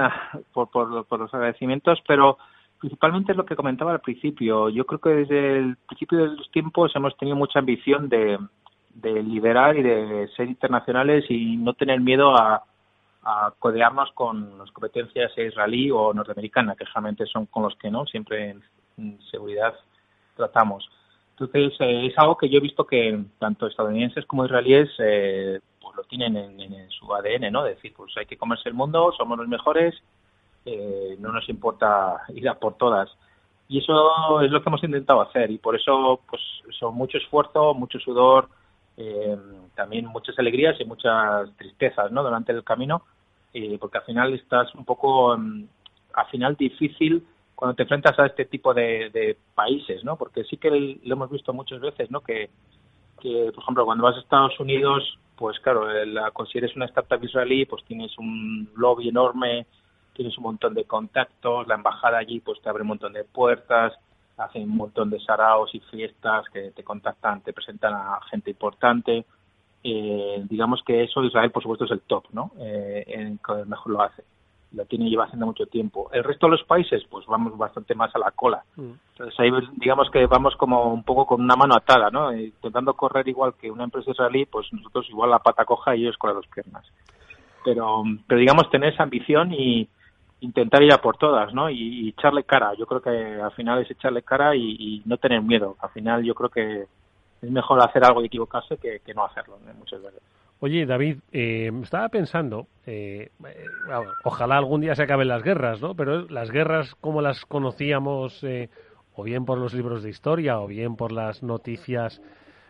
por, por, los agradecimientos, pero principalmente es lo que comentaba al principio. Yo creo que desde el principio de los tiempos hemos tenido mucha ambición de, de liderar y de ser internacionales y no tener miedo a, codearnos con las competencias israelí o norteamericana, que realmente son con los que no siempre en, seguridad tratamos. Entonces, eh, es algo que yo he visto que tanto estadounidenses como israelíes eh, pues lo tienen en, su ADN, ¿no? decir, pues hay que comerse el mundo, somos los mejores, eh, no nos importa ir a por todas. Y eso es lo que hemos intentado hacer y por eso, pues, son mucho esfuerzo, mucho sudor, eh, también muchas alegrías y muchas tristezas ¿no? durante el camino, eh, porque al final estás un poco, mm, al final difícil cuando te enfrentas a este tipo de, países, ¿no? porque sí que lo hemos visto muchas veces, ¿no? que, que por ejemplo cuando vas a Estados Unidos, pues claro, eh, la consideres una startup israelí, pues tienes un lobby enorme, tienes un montón de contactos, la embajada allí pues te abre un montón de puertas, hacen un montón de saraos y fiestas que te contactan, te presentan a gente importante. Eh, digamos que eso Israel, por supuesto, es el top, ¿no? Eh, en que mejor lo hace. lo tiene lleva haciendo mucho tiempo. El resto de los países, pues vamos bastante más a la cola. Mm. Entonces ahí digamos que vamos como un poco con una mano atada, ¿no? Intentando correr igual que una empresa israelí, pues nosotros igual la pata coja y ellos con las dos piernas. Pero, pero digamos tener esa ambición y intentar ir a por todas, ¿no? Y, echarle cara. Yo creo que al final es echarle cara y, no tener miedo. Al final yo creo que es mejor hacer algo y equivocarse que, no hacerlo, muchas veces.
Oye, David, eh, estaba pensando, eh, eh, ojalá algún día se acaben las guerras, ¿no? Pero las guerras como las conocíamos, o bien por los libros de historia, o bien por las noticias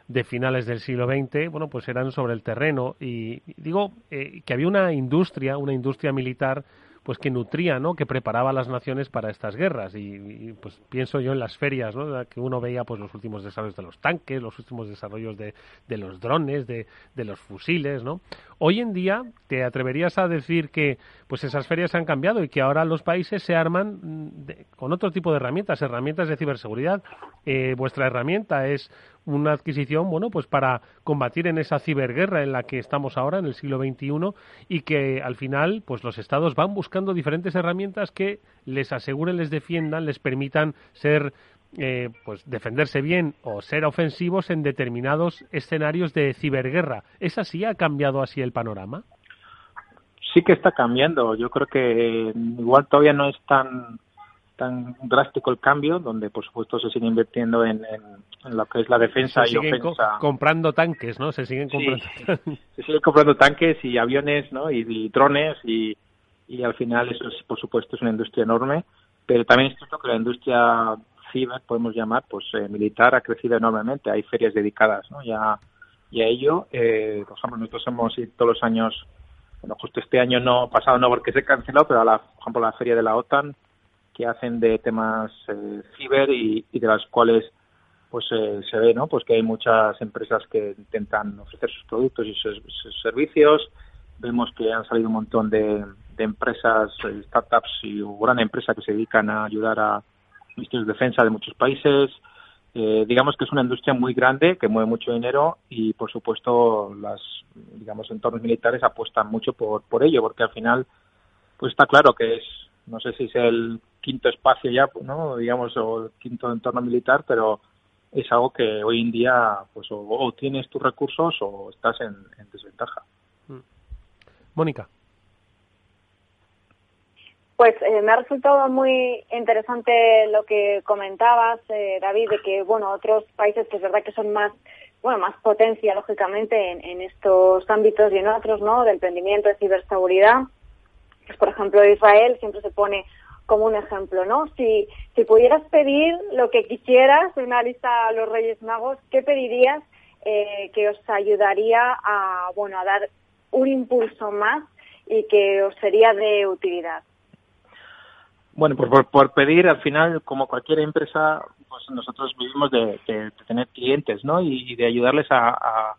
de finales del siglo XX, bueno, pues eran sobre el terreno. Y digo que había una industria, una industria militar pues que nutría, ¿no? Que preparaba a las naciones para estas guerras y, pues pienso yo en las ferias, ¿no? Que uno veía pues los últimos desarrollos de los tanques, los últimos desarrollos de, de los drones, de, de, los fusiles, ¿no? Hoy en día te atreverías a decir que pues esas ferias han cambiado y que ahora los países se arman mm, con otro tipo de herramientas, herramientas de ciberseguridad. Eh, vuestra herramienta es una adquisición, bueno, pues para combatir en esa ciberguerra en la que estamos ahora, en el siglo XXI, y que al final, pues los estados van buscando diferentes herramientas que les aseguren, les defiendan, les permitan ser eh, pues defenderse bien o ser ofensivos en determinados escenarios de ciberguerra. ¿Es así? ¿Ha cambiado así el panorama?
Sí que está cambiando. Yo creo que igual todavía no es tan tan drástico el cambio, donde por supuesto se sigue invirtiendo en, lo que es la defensa y ofensa.
comprando tanques, ¿no? Se siguen comprando.
se siguen comprando tanques y aviones, ¿no? Y, drones y, y al final eso es, por supuesto es una industria enorme, pero también es cierto que la industria ciber, podemos llamar, pues eh, militar ha crecido enormemente. Hay ferias dedicadas, ¿no? Ya y a ello, eh, por ejemplo, nosotros hemos ido todos los años, bueno, justo este año no, pasado no porque se canceló, pero a la, por ejemplo, la feria de la OTAN que hacen de temas eh, ciber y, de las cuales pues eh, se ve no pues que hay muchas empresas que intentan ofrecer sus productos y sus, servicios. Vemos que han salido un montón de, empresas eh, startups y gran empresa que se dedican a ayudar a ministerios de defensa de muchos países. Digamos que es una industria muy grande que mueve mucho dinero y por supuesto las digamos entornos militares apuestan mucho por por ello porque al final pues está claro que es no sé si es el quinto espacio ya, ¿no? digamos, o el quinto entorno militar, pero es algo que hoy en día pues o, tienes tus recursos o estás en, desventaja. Mm.
Mónica.
Pues eh, me ha resultado muy interesante lo que comentabas, eh, David, de que bueno otros países que es verdad que son más bueno más potencia lógicamente en, en estos ámbitos y en otros, ¿no? De emprendimiento, de ciberseguridad. Pues por ejemplo Israel siempre se pone como un ejemplo, ¿no? Si, si pudieras pedir lo que quisieras, una lista a los Reyes Magos, ¿qué pedirías eh, que os ayudaría a, bueno, a dar un impulso más y que os sería de utilidad?
Bueno, por, por, pedir, al final, como cualquier empresa, pues nosotros vivimos de, tener clientes, ¿no? Y, de ayudarles a,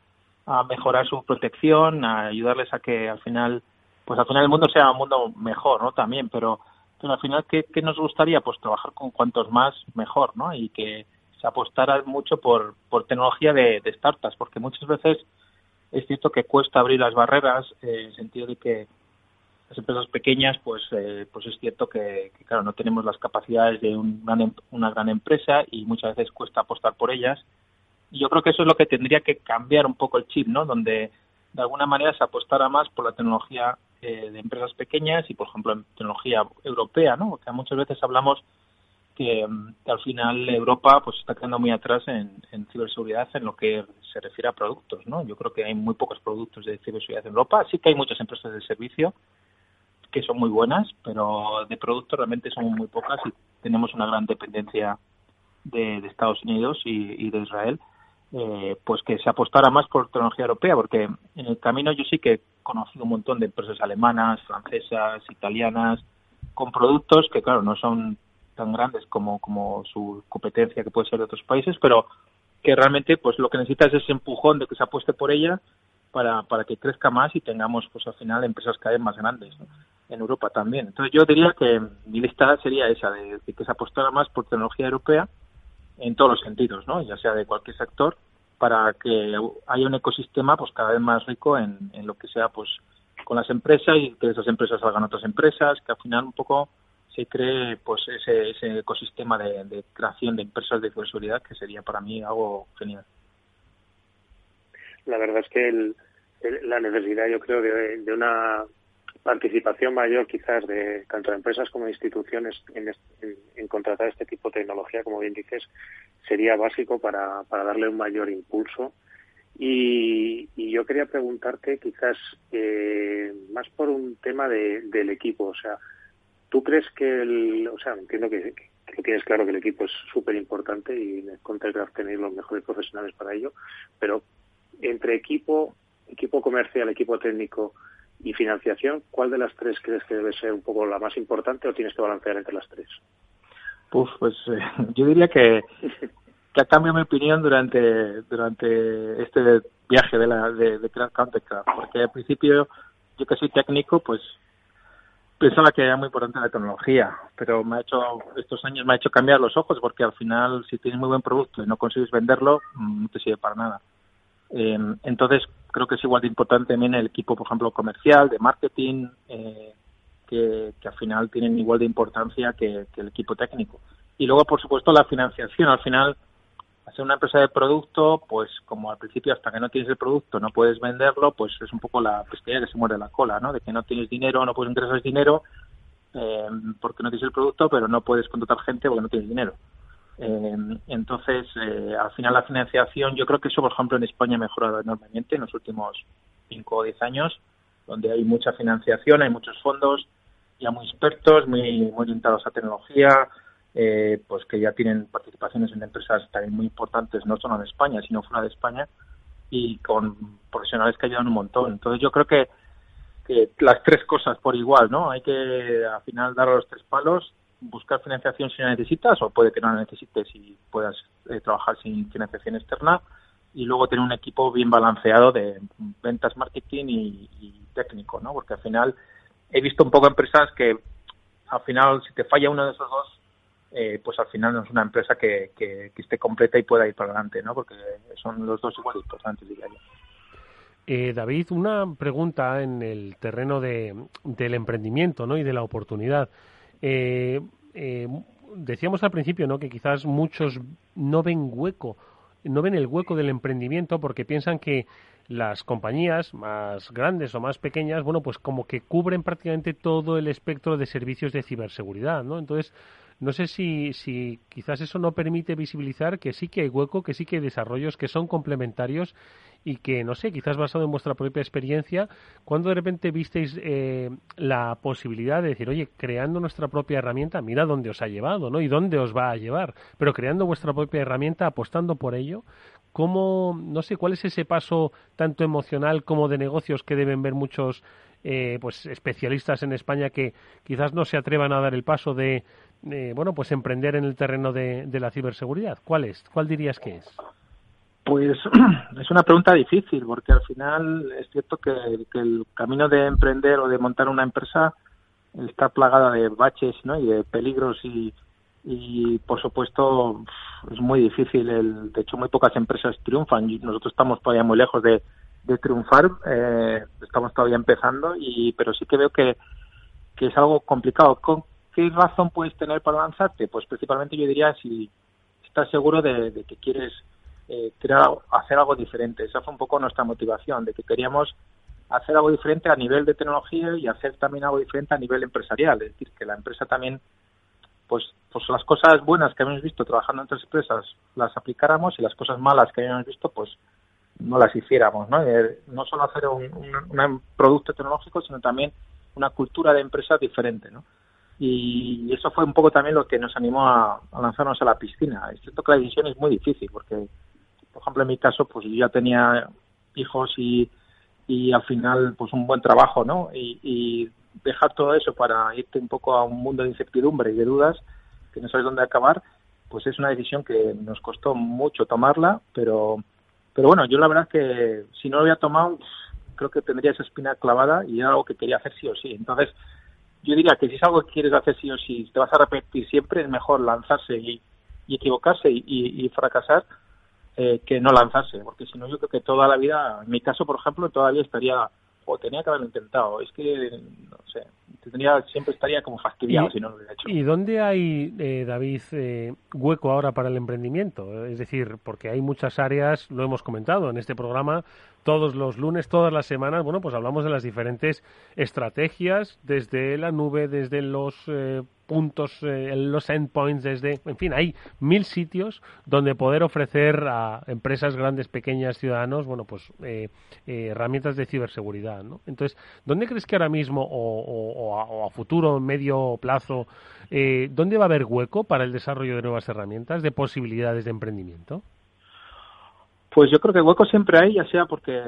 a, mejorar su protección, a ayudarles a que al final, pues al final el mundo sea un mundo mejor, ¿no? También, pero pero al final, ¿qué, nos gustaría? Pues trabajar con cuantos más mejor, ¿no? Y que se apostara mucho por, por tecnología de, startups, porque muchas veces es cierto que cuesta abrir las barreras, eh, en el sentido de que las empresas pequeñas, pues, eh, pues es cierto que, claro, no tenemos las capacidades de em, una gran empresa y muchas veces cuesta apostar por ellas. Y yo creo que eso es lo que tendría que cambiar un poco el chip, ¿no? Donde de alguna manera se apostara más por la tecnología eh, de empresas pequeñas y, por ejemplo, en tecnología europea, ¿no? Porque muchas veces hablamos que, mm, al final Europa pues está quedando muy atrás en, ciberseguridad en lo que se refiere a productos, ¿no? Yo creo que hay muy pocos productos de ciberseguridad en Europa. Sí que hay muchas empresas de servicio que son muy buenas, pero de productos realmente son muy pocas y tenemos una gran dependencia de, Estados Unidos y de Israel eh, pues que se apostara más por tecnología europea, porque en el camino yo sí que conocido un montón de empresas alemanas, francesas, italianas, con productos que, claro, no son tan grandes como, como su competencia que puede ser de otros países, pero que realmente pues lo que necesita es ese empujón de que se apueste por ella para, para que crezca más y tengamos pues al final empresas cada vez más grandes en Europa también. Entonces yo diría que mi lista sería esa, de que se apostara más por tecnología europea en todos los sentidos, ¿no? ya sea de cualquier sector, para que haya un ecosistema pues cada vez más rico en, lo que sea pues con las empresas y que de esas empresas salgan otras empresas, que al final un poco se cree pues ese, ese ecosistema de, creación de empresas de ciberseguridad que sería para mí algo genial.
La verdad es que la necesidad, yo creo, de, una participación mayor quizás de tanto de empresas como de instituciones en, contratar este tipo de tecnología, como bien dices, sería básico para, para darle un mayor impulso. Y, yo quería preguntarte quizás eh, más por un tema del equipo, o sea, ¿Tú crees que el, o sea, entiendo que, que tienes claro que el equipo es súper importante y en Contactcraft tenéis los mejores profesionales para ello, pero entre equipo, equipo comercial, equipo técnico y financiación, ¿cuál de las tres crees que debe ser un poco la más importante o tienes que balancear entre las tres?
Pues, pues yo diría que, que ha cambiado mi opinión durante durante este viaje de la de, de Countercraft, porque al principio yo que soy técnico, pues pensaba que era muy importante la tecnología, pero me ha hecho estos años me ha hecho cambiar los ojos porque al final si tienes muy buen producto y no consigues venderlo mm, no te sirve para nada. Em, entonces creo que es igual de importante también el equipo, por ejemplo, comercial, de marketing, eh, que, al final tienen igual de importancia que el equipo técnico. Y luego, por supuesto, la financiación. Al final hacer una empresa de producto, pues como al principio hasta que no tienes el producto no puedes venderlo, pues es un poco la pesquería que se muere la cola, ¿no? De que no tienes dinero, no puedes ingresar dinero eh, porque no tienes el producto, pero no puedes contratar gente porque no tienes dinero. Eh, entonces, eh, al final la financiación, yo creo que eso, por ejemplo, en España ha mejorado enormemente en los últimos 5 o 10 años, donde hay mucha financiación, hay muchos fondos ya muy expertos, muy, muy orientados a tecnología, eh, pues que ya tienen participaciones en empresas también muy importantes, no solo en España, sino fuera de España, y con profesionales que ayudan un montón. Entonces yo creo que, que las tres cosas por igual, ¿no? Hay que al final dar los tres palos, buscar financiación si la necesitas, o puede que no la necesites y puedas eh, trabajar sin financiación externa, y luego tener un equipo bien balanceado de ventas, marketing y, técnico, ¿no? Porque al final he visto un poco empresas que al final si te falla uno de esos dos eh, pues al final no es una empresa que, que, esté completa y pueda ir para adelante, ¿no? Porque son los dos igual importantes, diría yo.
Eh, David, una pregunta en el terreno de, del emprendimiento ¿no? y de la oportunidad. Eh, decíamos al principio ¿no? que quizás muchos no ven hueco, no ven el hueco del emprendimiento porque piensan que las compañías más grandes o más pequeñas, bueno, pues como que cubren prácticamente todo el espectro de servicios de ciberseguridad, ¿no? Entonces, no sé si, si quizás eso no permite visibilizar que sí que hay hueco, que sí que hay desarrollos que son complementarios y que, no sé, quizás basado en vuestra propia experiencia, cuando de repente visteis eh, la posibilidad de decir, oye, creando nuestra propia herramienta, mira dónde os ha llevado, ¿no? Y dónde os va a llevar, pero creando vuestra propia herramienta, apostando por ello, ¿cómo, no sé, cuál es ese paso tanto emocional como de negocios que deben ver muchos eh, pues especialistas en España que quizás no se atrevan a dar el paso de eh, bueno, pues emprender en el terreno de, la ciberseguridad? ¿Cuál es? ¿Cuál dirías que es?
Pues es una pregunta difícil, porque al final es cierto que, el camino de emprender o de montar una empresa está plagada de baches ¿no? y de peligros y, y por supuesto es muy difícil. El, de hecho, muy pocas empresas triunfan. Nosotros estamos todavía muy lejos de, triunfar, eh, estamos todavía empezando, y pero sí que veo que, es algo complicado. ¿Qué razón puedes tener para lanzarte? Pues principalmente yo diría si estás seguro de, que quieres eh, crear, hacer algo diferente. Esa fue un poco nuestra motivación, de que queríamos hacer algo diferente a nivel de tecnología y hacer también algo diferente a nivel empresarial. Es decir, que la empresa también, pues, pues las cosas buenas que habíamos visto trabajando en otras empresas las aplicáramos y las cosas malas que habíamos visto, pues no las hiciéramos. No, eh, no solo hacer un, un producto tecnológico, sino también una cultura de empresa diferente. ¿no? Y eso fue un poco también lo que nos animó a, lanzarnos a la piscina. Es cierto que la decisión es muy difícil porque, por ejemplo, en mi caso, pues yo ya tenía hijos y, y al final, pues un buen trabajo, ¿no? Y, dejar todo eso para irte un poco a un mundo de incertidumbre y de dudas que no sabes dónde acabar, pues es una decisión que nos costó mucho tomarla, pero, pero bueno, yo la verdad que si no lo había tomado, creo que tendría esa espina clavada y algo que quería hacer sí o sí. Entonces, yo diría que si es algo que quieres hacer sí o sí, te vas a repetir siempre, es mejor lanzarse y, equivocarse y, fracasar eh, que no lanzarse, porque si no yo creo que toda la vida, en mi caso por ejemplo, todavía estaría tenía que haberlo intentado. Es que, sé, tendría, siempre estaría como fastidiado si no lo hubiera hecho.
¿Y dónde hay, eh, David, eh, hueco ahora para el emprendimiento? Es decir, porque hay muchas áreas, lo hemos comentado en este programa, todos los lunes, todas las semanas, bueno, pues hablamos de las diferentes estrategias, desde la nube, desde los eh, puntos, eh, los endpoints, desde, en fin, hay mil sitios donde poder ofrecer a empresas grandes, pequeñas, ciudadanos, bueno, pues eh, herramientas de ciberseguridad, ¿no? Entonces, ¿dónde crees que ahora mismo o, a, futuro, medio plazo, dónde va a haber hueco para el desarrollo de nuevas herramientas, de posibilidades de emprendimiento?
Pues yo creo que hueco siempre hay, ya sea porque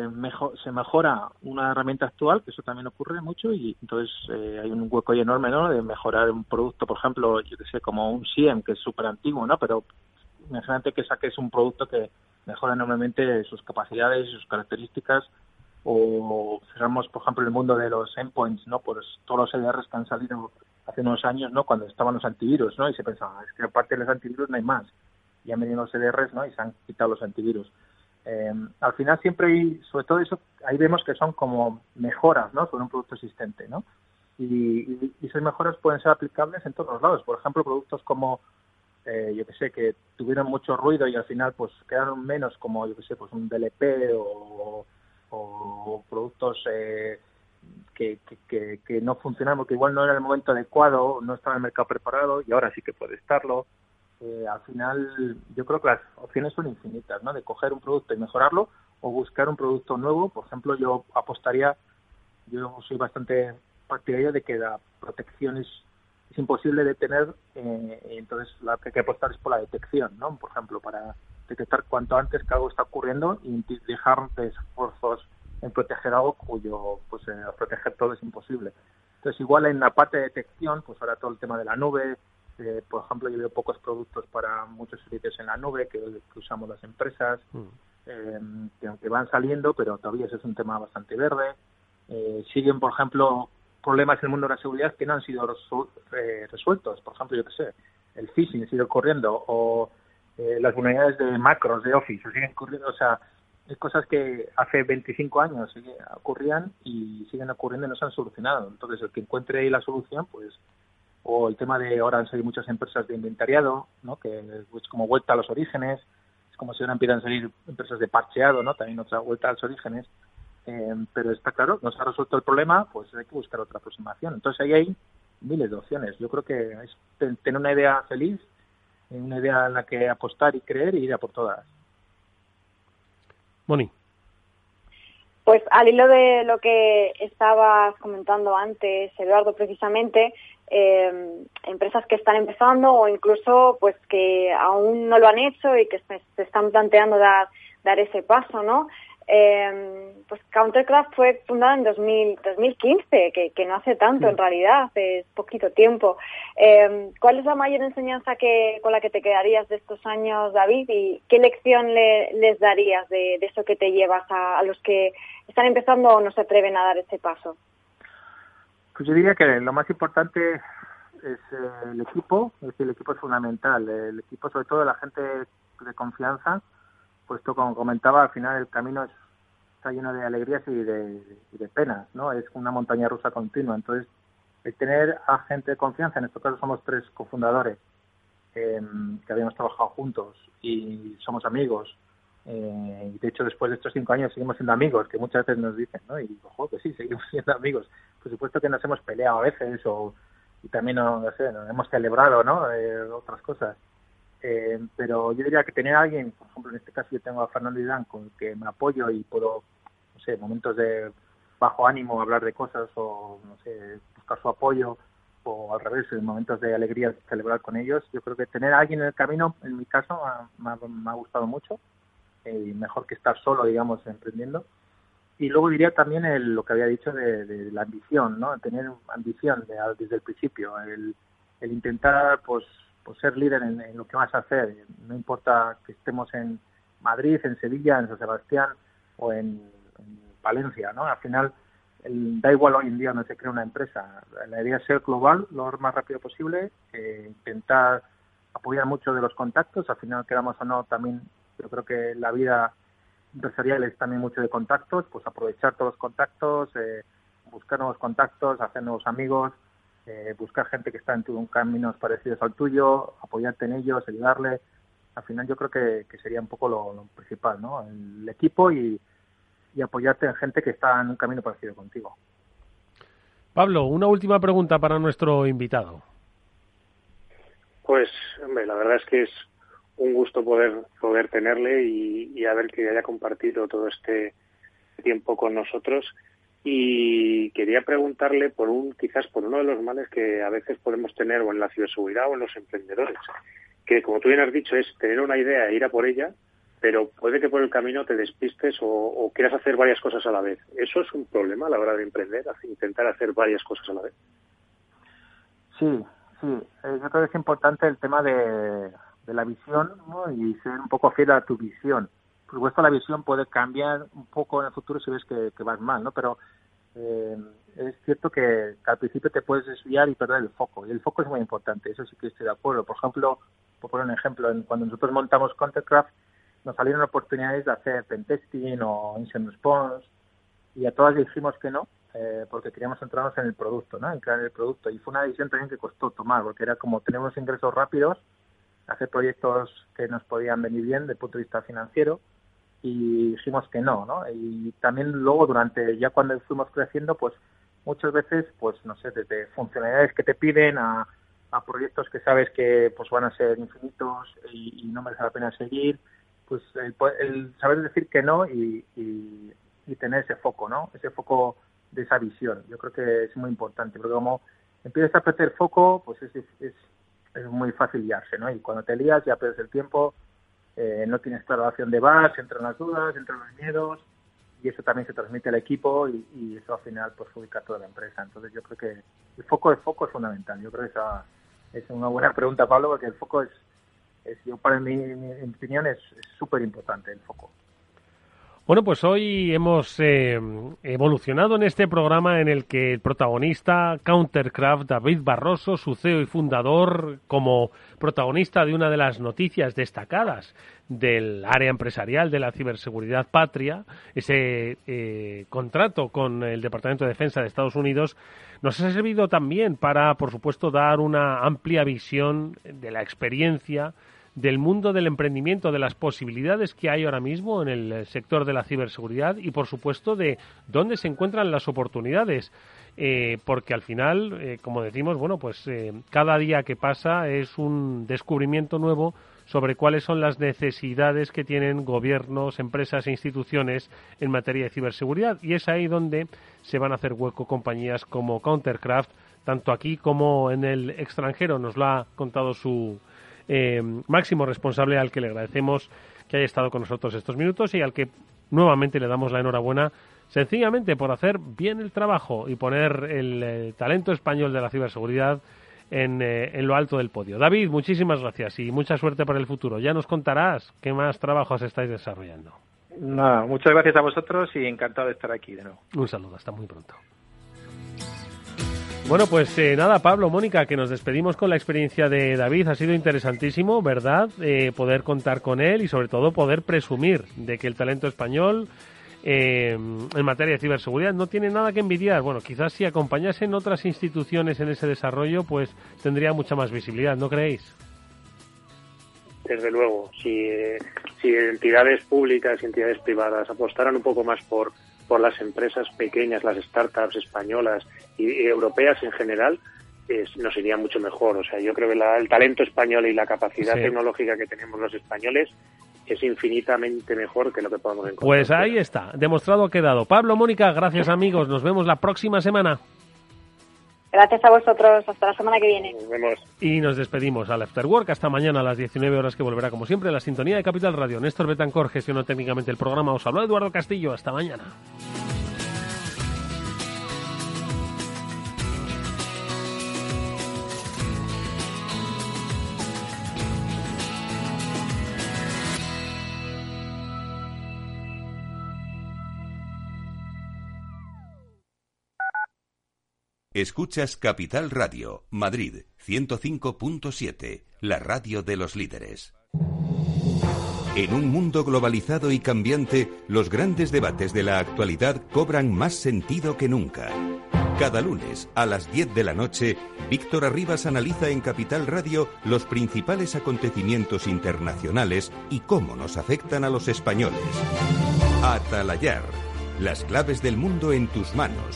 se mejora una herramienta actual, que eso también ocurre mucho, y entonces eh, hay un hueco enorme, ¿no? De mejorar un producto, por ejemplo, yo que sé, como un SIEM, que es súper antiguo, ¿no? Pero imagínate que saques un producto que mejora enormemente sus capacidades y sus características, o cerramos, por ejemplo, el mundo de los endpoints, ¿no? Pues todos los EDRs que han salido hace unos años, ¿no? Cuando estaban los antivirus, ¿no? Y se pensaba, es que aparte de los antivirus no hay más. Y han venido los EDRs, ¿no? Y se han quitado los antivirus eh, al final siempre hay, sobre todo eso, ahí vemos que son como mejoras, ¿no? Sobre un producto existente, ¿no? Y, esas mejoras pueden ser aplicables en todos los lados. Por ejemplo, productos como, eh, yo que sé, que tuvieron mucho ruido y al final pues quedaron menos, como, yo que sé, pues un DLP o, eh, que, que, no funcionaban porque igual no era el momento adecuado, no estaba el mercado preparado y ahora sí que puede estarlo. Eh, al final yo creo que las opciones son infinitas, ¿no? De coger un producto y mejorarlo o buscar un producto nuevo. Por ejemplo, yo apostaría, yo soy bastante partidario de que la protección es, imposible de tener, eh, entonces lo que hay que apostar es por la detección, ¿no? Por ejemplo, para detectar cuanto antes que algo está ocurriendo y dejar de esfuerzos en proteger algo cuyo, pues, eh, proteger todo es imposible. Entonces, igual en la parte de detección, pues ahora todo el tema de la nube, eh, por ejemplo, yo veo pocos productos para muchos servicios en la nube que, usamos las empresas, mm. eh, que aunque van saliendo, pero todavía ese es un tema bastante verde. Eh, siguen, por ejemplo, problemas en el mundo de la seguridad que no han sido resueltos. Por ejemplo, yo qué sé, el phishing sigue ocurriendo o las vulnerabilidades de macros de Office siguen ocurriendo. O sea, hay cosas que hace 25 años ocurrían y siguen ocurriendo y no se han solucionado. Entonces, el que encuentre ahí la solución, pues o el tema de ahora salido muchas empresas de inventariado, ¿no? que es como vuelta a los orígenes, es como si ahora empiezan a salir empresas de parcheado, ¿no? también otra vuelta a los orígenes, eh, pero está claro, no se ha resuelto el problema, pues hay que buscar otra aproximación. Entonces ahí hay miles de opciones. Yo creo que es tener una idea feliz, una idea en la que apostar y creer y ir a por todas.
Moni.
Pues al hilo de lo que estabas comentando antes, Eduardo, precisamente, eh, empresas que están empezando o incluso pues que aún no lo han hecho y que se, están planteando dar, dar ese paso, ¿no? Eh, pues Countercraft fue fundada en 2000, 2015, que, que no hace tanto en realidad, hace poquito tiempo. Eh, ¿Cuál es la mayor enseñanza que, con la que te quedarías de estos años, David? ¿Y qué lección le, les darías de, de, eso que te llevas a, a los que están empezando o no se atreven a dar ese paso?
Pues yo diría que lo más importante es eh, el equipo, es decir, el equipo es fundamental. El equipo, sobre todo la gente de confianza, puesto como comentaba, al final el camino está lleno de alegrías y de, penas, ¿no? Es una montaña rusa continua. Entonces, el tener a gente de confianza, en este caso somos tres cofundadores em, que habíamos trabajado juntos y somos amigos. Eh, de hecho, después de estos cinco años seguimos siendo amigos, que muchas veces nos dicen, ¿no? Y ojo, que sí, seguimos siendo amigos. Por supuesto que nos hemos peleado a veces o y también no, sé, hemos celebrado ¿no? Eh, otras cosas. Eh, pero yo diría que tener a alguien, por ejemplo, en este caso yo tengo a Fernando Idán con el que me apoyo y puedo, no sé, momentos de bajo ánimo hablar de cosas o, no sé, buscar su apoyo o al revés, en momentos de alegría celebrar con ellos. Yo creo que tener a alguien en el camino, en mi caso, me ha, gustado mucho eh, y mejor que estar solo, digamos, emprendiendo. Y luego diría también el, lo que había dicho de, la ambición, ¿no? Tener ambición desde el principio, el, intentar, pues, pues, ser líder en, lo que vas a hacer. No importa que estemos en Madrid, en Sevilla, en San Sebastián o en, Valencia, ¿no? Al final, da igual hoy en día donde se crea una empresa. La idea es ser global lo más rápido posible, eh, intentar apoyar mucho de los contactos. Al final, quedamos o no, también yo creo que la vida empresariales también mucho de contactos, pues aprovechar todos los contactos, eh, buscar nuevos contactos, hacer nuevos amigos, eh, buscar gente que está en tu, caminos parecidos al tuyo, apoyarte en ellos, ayudarle. Al final yo creo que, sería un poco lo, principal, ¿no? El equipo y, y apoyarte en gente que está en un camino parecido contigo.
Pablo, una última pregunta para nuestro invitado.
Pues, hombre, la verdad es que es un gusto poder poder tenerle y, y a ver que haya compartido todo este tiempo con nosotros y quería preguntarle por un quizás por uno de los males que a veces podemos tener o en la ciberseguridad o en los emprendedores que como tú bien has dicho es tener una idea e ir a por ella pero puede que por el camino te despistes o, quieras hacer varias cosas a la vez. Eso es un problema a la hora de emprender intentar hacer varias cosas a la vez
sí sí. Eh, yo creo que es importante el tema de, la visión y ser un poco fiel a tu visión. Por supuesto la visión puede cambiar un poco en el futuro si ves que, vas mal, ¿no? Pero eh, es cierto que, al principio te puedes desviar y perder el foco. Y el foco es muy importante, eso sí que estoy de acuerdo. Por ejemplo, por poner un ejemplo, cuando nosotros montamos Countercraft, nos salieron oportunidades de hacer pentesting o incident response y a todas dijimos que no, eh, porque queríamos centrarnos en el producto, ¿no? en crear el producto. Y fue una decisión también que costó tomar, porque era como tenemos ingresos rápidos, hacer proyectos que nos podían venir bien desde el punto de vista financiero, y dijimos que no, ¿no? Y también luego durante, ya cuando fuimos creciendo, pues muchas veces, pues no sé, desde funcionalidades que te piden a, a proyectos que sabes que pues van a ser infinitos y, no merece la pena seguir, pues el, saber decir que no y, y, tener ese foco, ¿no? Ese foco de esa visión. Yo creo que es muy importante, porque como empiezas a perder foco, pues es, es, es muy fácil liarse, ¿no? Y cuando te lías ya pierdes el tiempo eh, no tienes acción de base, entran las dudas, entran los miedos y eso también se transmite al equipo y, eso al final pues ubica toda la empresa. Entonces yo creo que el foco de foco es fundamental. Yo creo que esa es una buena pregunta, Pablo, porque el foco es, es yo para mí, mi, opinión es súper importante el foco.
Bueno, pues hoy hemos eh, evolucionado en este programa en el que el protagonista Countercraft, David Barroso, su CEO y fundador, como protagonista de una de las noticias destacadas del área empresarial de la ciberseguridad patria, ese eh, contrato con el Departamento de Defensa de Estados Unidos, nos ha servido también para, por supuesto, dar una amplia visión de la experiencia del mundo del emprendimiento, de las posibilidades que hay ahora mismo en el sector de la ciberseguridad y, por supuesto, de dónde se encuentran las oportunidades. Eh, porque al final, eh, como decimos, bueno, pues eh, cada día que pasa es un descubrimiento nuevo sobre cuáles son las necesidades que tienen gobiernos, empresas e instituciones en materia de ciberseguridad. Y es ahí donde se van a hacer hueco compañías como Countercraft, tanto aquí como en el extranjero. Nos lo ha contado su, eh, máximo responsable al que le agradecemos que haya estado con nosotros estos minutos y al que nuevamente le damos la enhorabuena sencillamente por hacer bien el trabajo y poner el eh, talento español de la ciberseguridad en, eh, en, lo alto del podio. David, muchísimas gracias y mucha suerte para el futuro. Ya nos contarás qué más trabajos estáis desarrollando.
Nada, muchas gracias a vosotros y encantado de estar aquí de nuevo.
Un saludo, hasta muy pronto. Bueno, pues eh, nada, Pablo, Mónica, que nos despedimos con la experiencia de David. Ha sido interesantísimo, ¿verdad? Eh, poder contar con él y sobre todo poder presumir de que el talento español eh, en materia de ciberseguridad no tiene nada que envidiar. Bueno, quizás si acompañasen otras instituciones en ese desarrollo, pues tendría mucha más visibilidad, ¿no creéis?
Desde luego, si, si entidades públicas y entidades privadas apostaran un poco más por por las empresas pequeñas, las startups españolas y, europeas en general, nos iría mucho mejor. O sea, yo creo que el talento español y la capacidad tecnológica que tenemos los españoles es infinitamente mejor que lo que podemos encontrar.
Pues ahí está, demostrado ha quedado. Pablo, Mónica, gracias amigos, nos vemos la próxima semana.
Gracias a vosotros. Hasta la semana que viene.
Nos vemos.
Y nos despedimos al Afterwork hasta mañana a las 19 horas que volverá como siempre la sintonía de Capital Radio. Néstor Betancor gestionó técnicamente el programa. Os habló Eduardo Castillo. Hasta mañana.
Escuchas Capital Radio, Madrid 105.7, la radio de los líderes. En un mundo globalizado y cambiante, los grandes debates de la actualidad cobran más sentido que nunca. Cada lunes a las 10 de la noche, Víctor Arribas analiza en Capital Radio los principales acontecimientos internacionales y cómo nos afectan a los españoles. Atalayar, las claves del mundo en tus manos,